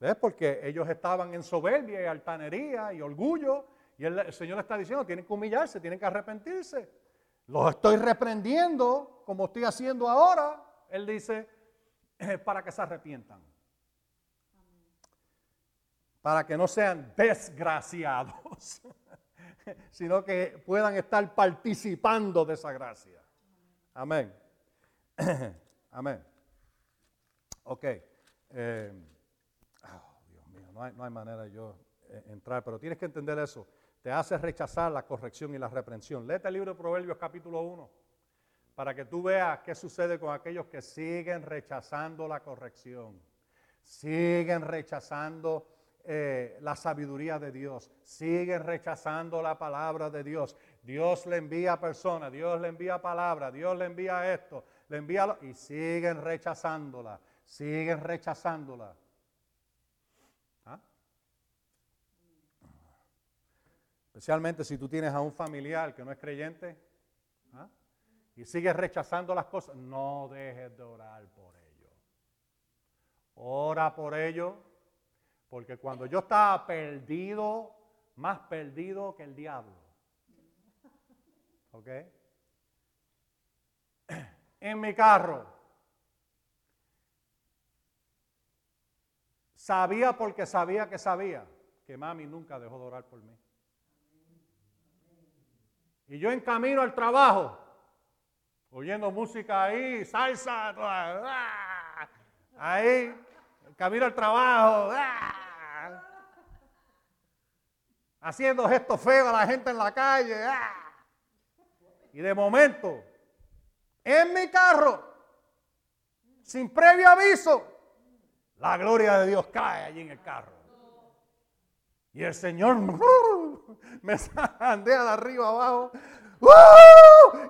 ¿Ves? Porque ellos estaban en soberbia y altanería y orgullo. Y el, Señor está diciendo, tienen que humillarse, tienen que arrepentirse. Los estoy reprendiendo como estoy haciendo ahora. Él dice, eh, para que se arrepientan. Para que no sean desgraciados, <laughs> sino que puedan estar participando de esa gracia. Amén. <clears throat> Amén. Ok. Oh, Dios mío, no hay, no hay manera de yo eh, entrar, pero tienes que entender eso te hace rechazar la corrección y la reprensión. Léete el libro de Proverbios capítulo 1 para que tú veas qué sucede con aquellos que siguen rechazando la corrección, siguen rechazando eh, la sabiduría de Dios, siguen rechazando la palabra de Dios. Dios le envía personas, Dios le envía palabra, Dios le envía esto, le envía y siguen rechazándola, siguen rechazándola. Especialmente si tú tienes a un familiar que no es creyente ¿ah? y sigues rechazando las cosas, no dejes de orar por ellos. Ora por ellos, porque cuando yo estaba perdido, más perdido que el diablo. ¿Ok? <clears throat> En mi carro. Sabía porque sabía que sabía que mami nunca dejó de orar por mí. Y yo en camino al trabajo, oyendo música ahí, salsa, ¡ah! ahí, en camino al trabajo, ¡ah! haciendo gestos feos a la gente en la calle. ¡ah! Y de momento, en mi carro, sin previo aviso, la gloria de Dios cae allí en el carro. Y el Señor <laughs> me sandea de arriba abajo.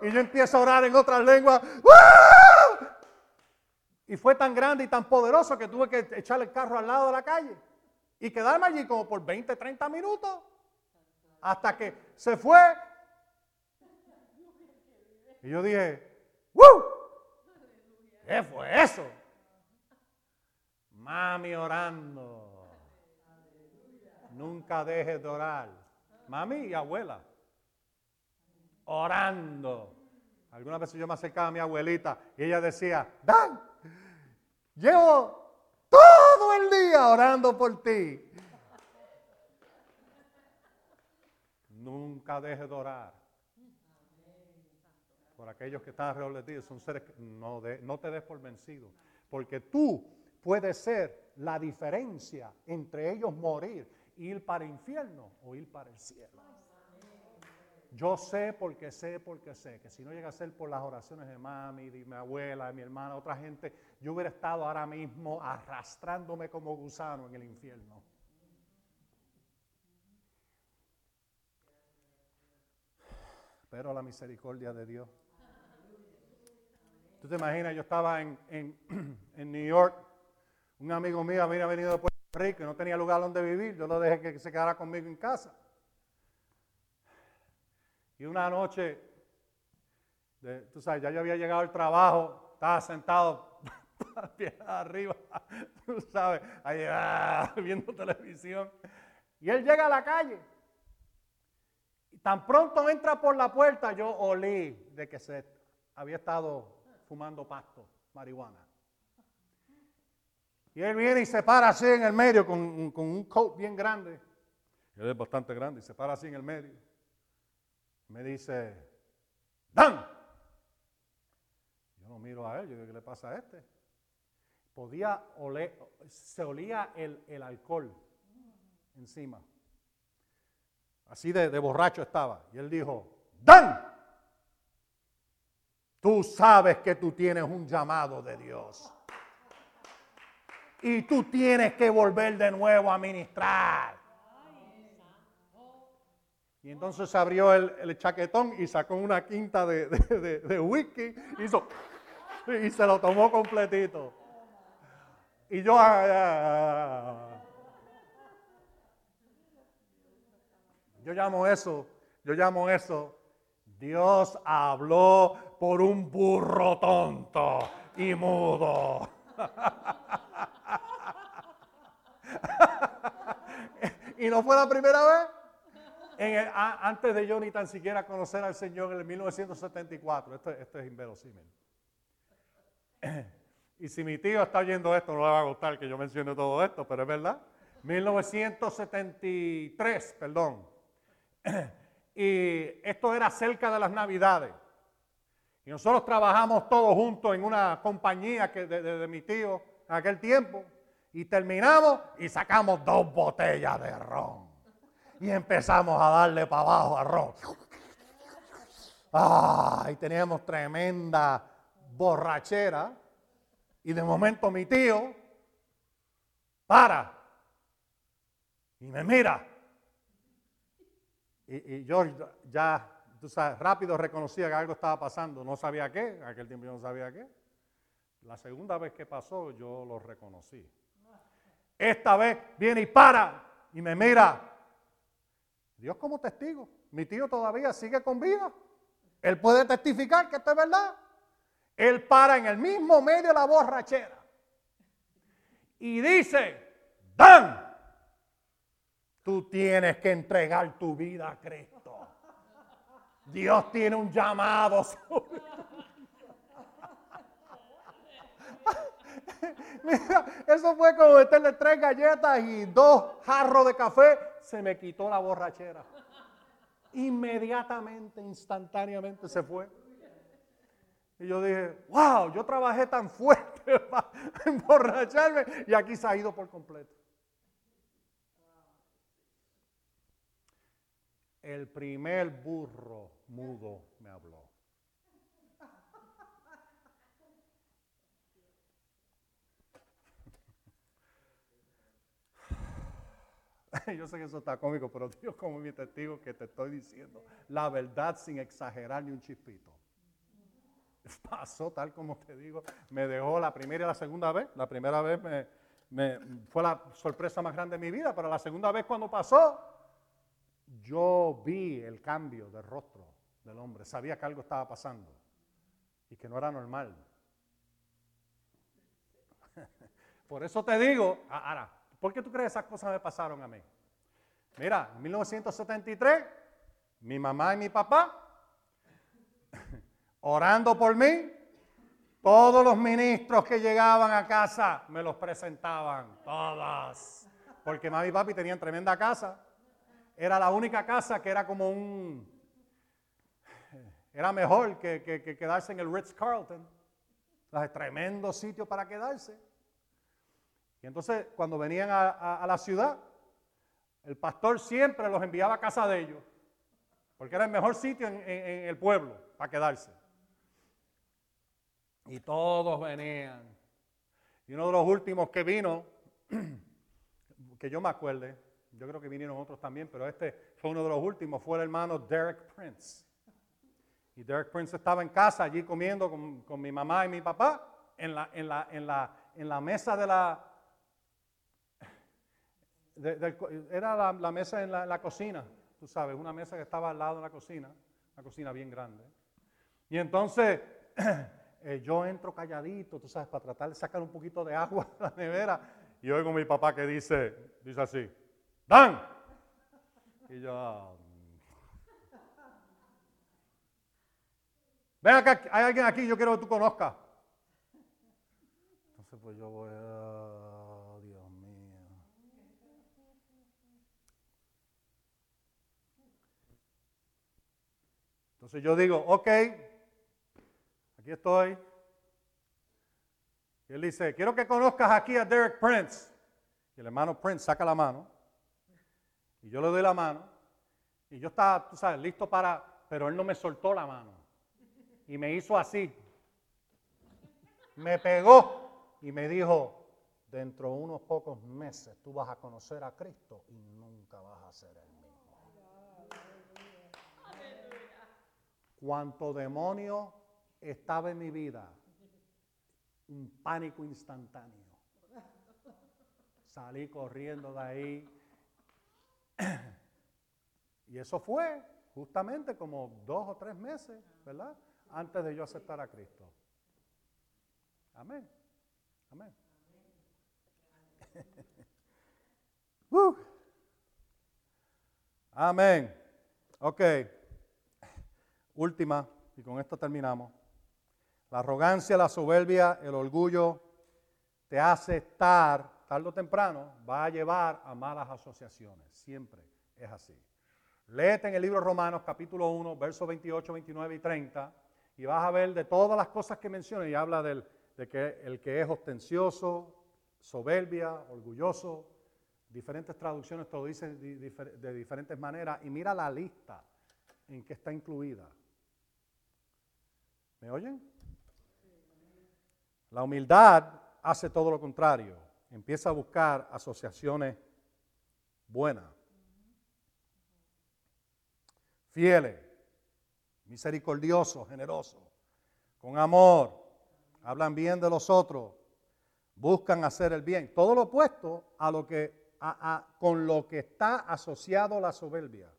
Y yo empiezo a orar en otras lenguas. Y fue tan grande y tan poderoso que tuve que echar el carro al lado de la calle y quedarme allí como por 20, 30 minutos. Hasta que se fue. Y yo dije, ¡Woo! ¿Qué fue eso? Mami orando. Nunca dejes de orar. Mami y abuela. Orando. Algunas veces yo me acercaba a mi abuelita y ella decía, Dan, llevo todo el día orando por ti. Nunca dejes de orar. Por aquellos que están alrededor de ti, son seres que no, no te des por vencido. Porque tú puedes ser la diferencia entre ellos morir ir para infierno o ir para el cielo. Yo sé porque sé porque sé que si no llega a ser por las oraciones de mami, de mi abuela, de mi hermana, otra gente, yo hubiera estado ahora mismo arrastrándome como gusano en el infierno. Pero la misericordia de Dios. Tú te imaginas, yo estaba en, en, <clears throat> New York, un amigo mío había venido después rico y no tenía lugar donde vivir, yo lo dejé que se quedara conmigo en casa. Y una noche, tú sabes, ya yo había llegado al trabajo, estaba sentado <laughs> arriba, <laughs> tú sabes, ahí ah, <laughs> viendo televisión. Y él llega a la calle. Y tan pronto entra por la puerta, yo olí de que se había estado fumando pasto, marihuana. Y él viene y se para así en el medio con, un coat bien grande. Él es bastante grande y se para así en el medio. Me dice, Dan. Yo no miro a él, yo digo, ¿qué le pasa a este? Podía oler, se olía el, el alcohol encima. Así de, de borracho estaba. Y él dijo, Dan, tú sabes que tú tienes un llamado de Dios. Y tú tienes que volver de nuevo a ministrar. Y entonces abrió el, chaquetón y sacó una quinta de, whisky y se lo tomó completito. Y yo... Ah, ah, ah, yo llamo eso, yo llamo eso, Dios habló por un burro tonto y mudo. <laughs> y no fue la primera vez. antes de yo ni tan siquiera conocer al Señor en el 1974. Esto, es inverosímil. <clears throat> Y si mi tío está oyendo esto, no le va a gustar que yo mencione todo esto, pero es verdad. 1973, perdón. <clears throat> Y esto era cerca de las Navidades. Y nosotros trabajamos todos juntos en una compañía que de, mi tío en aquel tiempo. Y terminamos y sacamos dos botellas de ron. Y empezamos a darle para abajo al ron. Ah, teníamos tremenda borrachera. Y de momento mi tío para y me mira. Y, yo ya rápido reconocía que algo estaba pasando, no sabía qué, aquel tiempo yo no sabía qué. La segunda vez que pasó, yo lo reconocí. Esta vez viene y para y me mira. Dios como testigo, mi tío todavía sigue con vida. Él puede testificar que esto es verdad. Él para en el mismo medio de la borrachera y dice, Dan, tú tienes que entregar tu vida a Cristo. Dios tiene un llamado <laughs> Eso fue como meterle tres galletas y dos jarros de café. Se me quitó la borrachera. Inmediatamente, instantáneamente se fue. Y yo dije, wow, yo trabajé tan fuerte <laughs> para emborracharme y aquí se ha ido por completo. El primer burro mudo me habló. <laughs> Yo sé que eso está cómico, pero <laughs> Dios como mi testigo que te estoy diciendo la verdad sin exagerar ni un chispito. <laughs> Pasó tal como te digo, me dejó la primera y la segunda vez. La primera vez me, fue la sorpresa más grande de mi vida, pero la segunda vez cuando pasó, yo vi el cambio de rostro del hombre, sabía que algo estaba pasando y que no era normal. Por eso te digo, ahora, ¿por qué tú crees que esas cosas me pasaron a mí? Mira, en 1973, mi mamá y mi papá, <laughs> orando por mí, todos los ministros que llegaban a casa me los presentaban, todas. Porque mamá y papi tenían tremenda casa. Era la única casa que era como un, era mejor que, quedarse en el Ritz Carlton. Tremendo sitio para quedarse. Y entonces, cuando venían a, la ciudad, el pastor siempre los enviaba a casa de ellos, porque era el mejor sitio en, el pueblo para quedarse. Y todos venían. Y uno de los últimos que vino, <clears throat> que yo me acuerde, yo creo que vinieron otros también, pero este fue uno de los últimos, fue el hermano Derek Prince. Y Derek Prince estaba en casa allí comiendo con, mi mamá y mi papá en la mesa de la... era la, mesa en la, cocina, tú sabes, una mesa que estaba al lado de la cocina, una cocina bien grande. Y entonces <clears throat> eh, yo entro calladito, tú sabes, para tratar de sacar un poquito de agua de la nevera. Y oigo a mi papá que dice, dice así, Dan. Y yo, Ven acá, hay alguien aquí, yo quiero que tú conozcas. Entonces, pues yo voy a... Entonces yo digo, ok, aquí estoy. Y él dice, quiero que conozcas aquí a Derek Prince. Y el hermano Prince saca la mano. Y yo le doy la mano. Y yo estaba, tú sabes, listo para, pero él no me soltó la mano. Y me hizo así. Me pegó y me dijo, dentro de unos pocos meses tú vas a conocer a Cristo y nunca vas a ser el Cuánto demonio estaba en mi vida, un pánico instantáneo. Salí corriendo de ahí. Y eso fue justamente como dos o tres meses, ¿verdad? Antes de yo aceptar a Cristo. Amén. Amén. <laughs> Uh. Amén. Ok. Última, y con esto terminamos. La arrogancia, la soberbia, el orgullo te hace estar, tarde o temprano, va a llevar a malas asociaciones. Siempre es así. Léete en el libro Romanos capítulo 1, versos 28, 29 y 30, y vas a ver de todas las cosas que menciona y habla del, de que el que es ostencioso, soberbia, orgulloso, diferentes traducciones te lo dicen de diferentes maneras, y mira la lista en que está incluida. ¿Me oyen? La humildad hace todo lo contrario, empieza a buscar asociaciones buenas fieles, misericordiosos, generosos, con amor, hablan bien de los otros, buscan hacer el bien. Todo lo opuesto a lo que, con lo que está asociado la soberbia.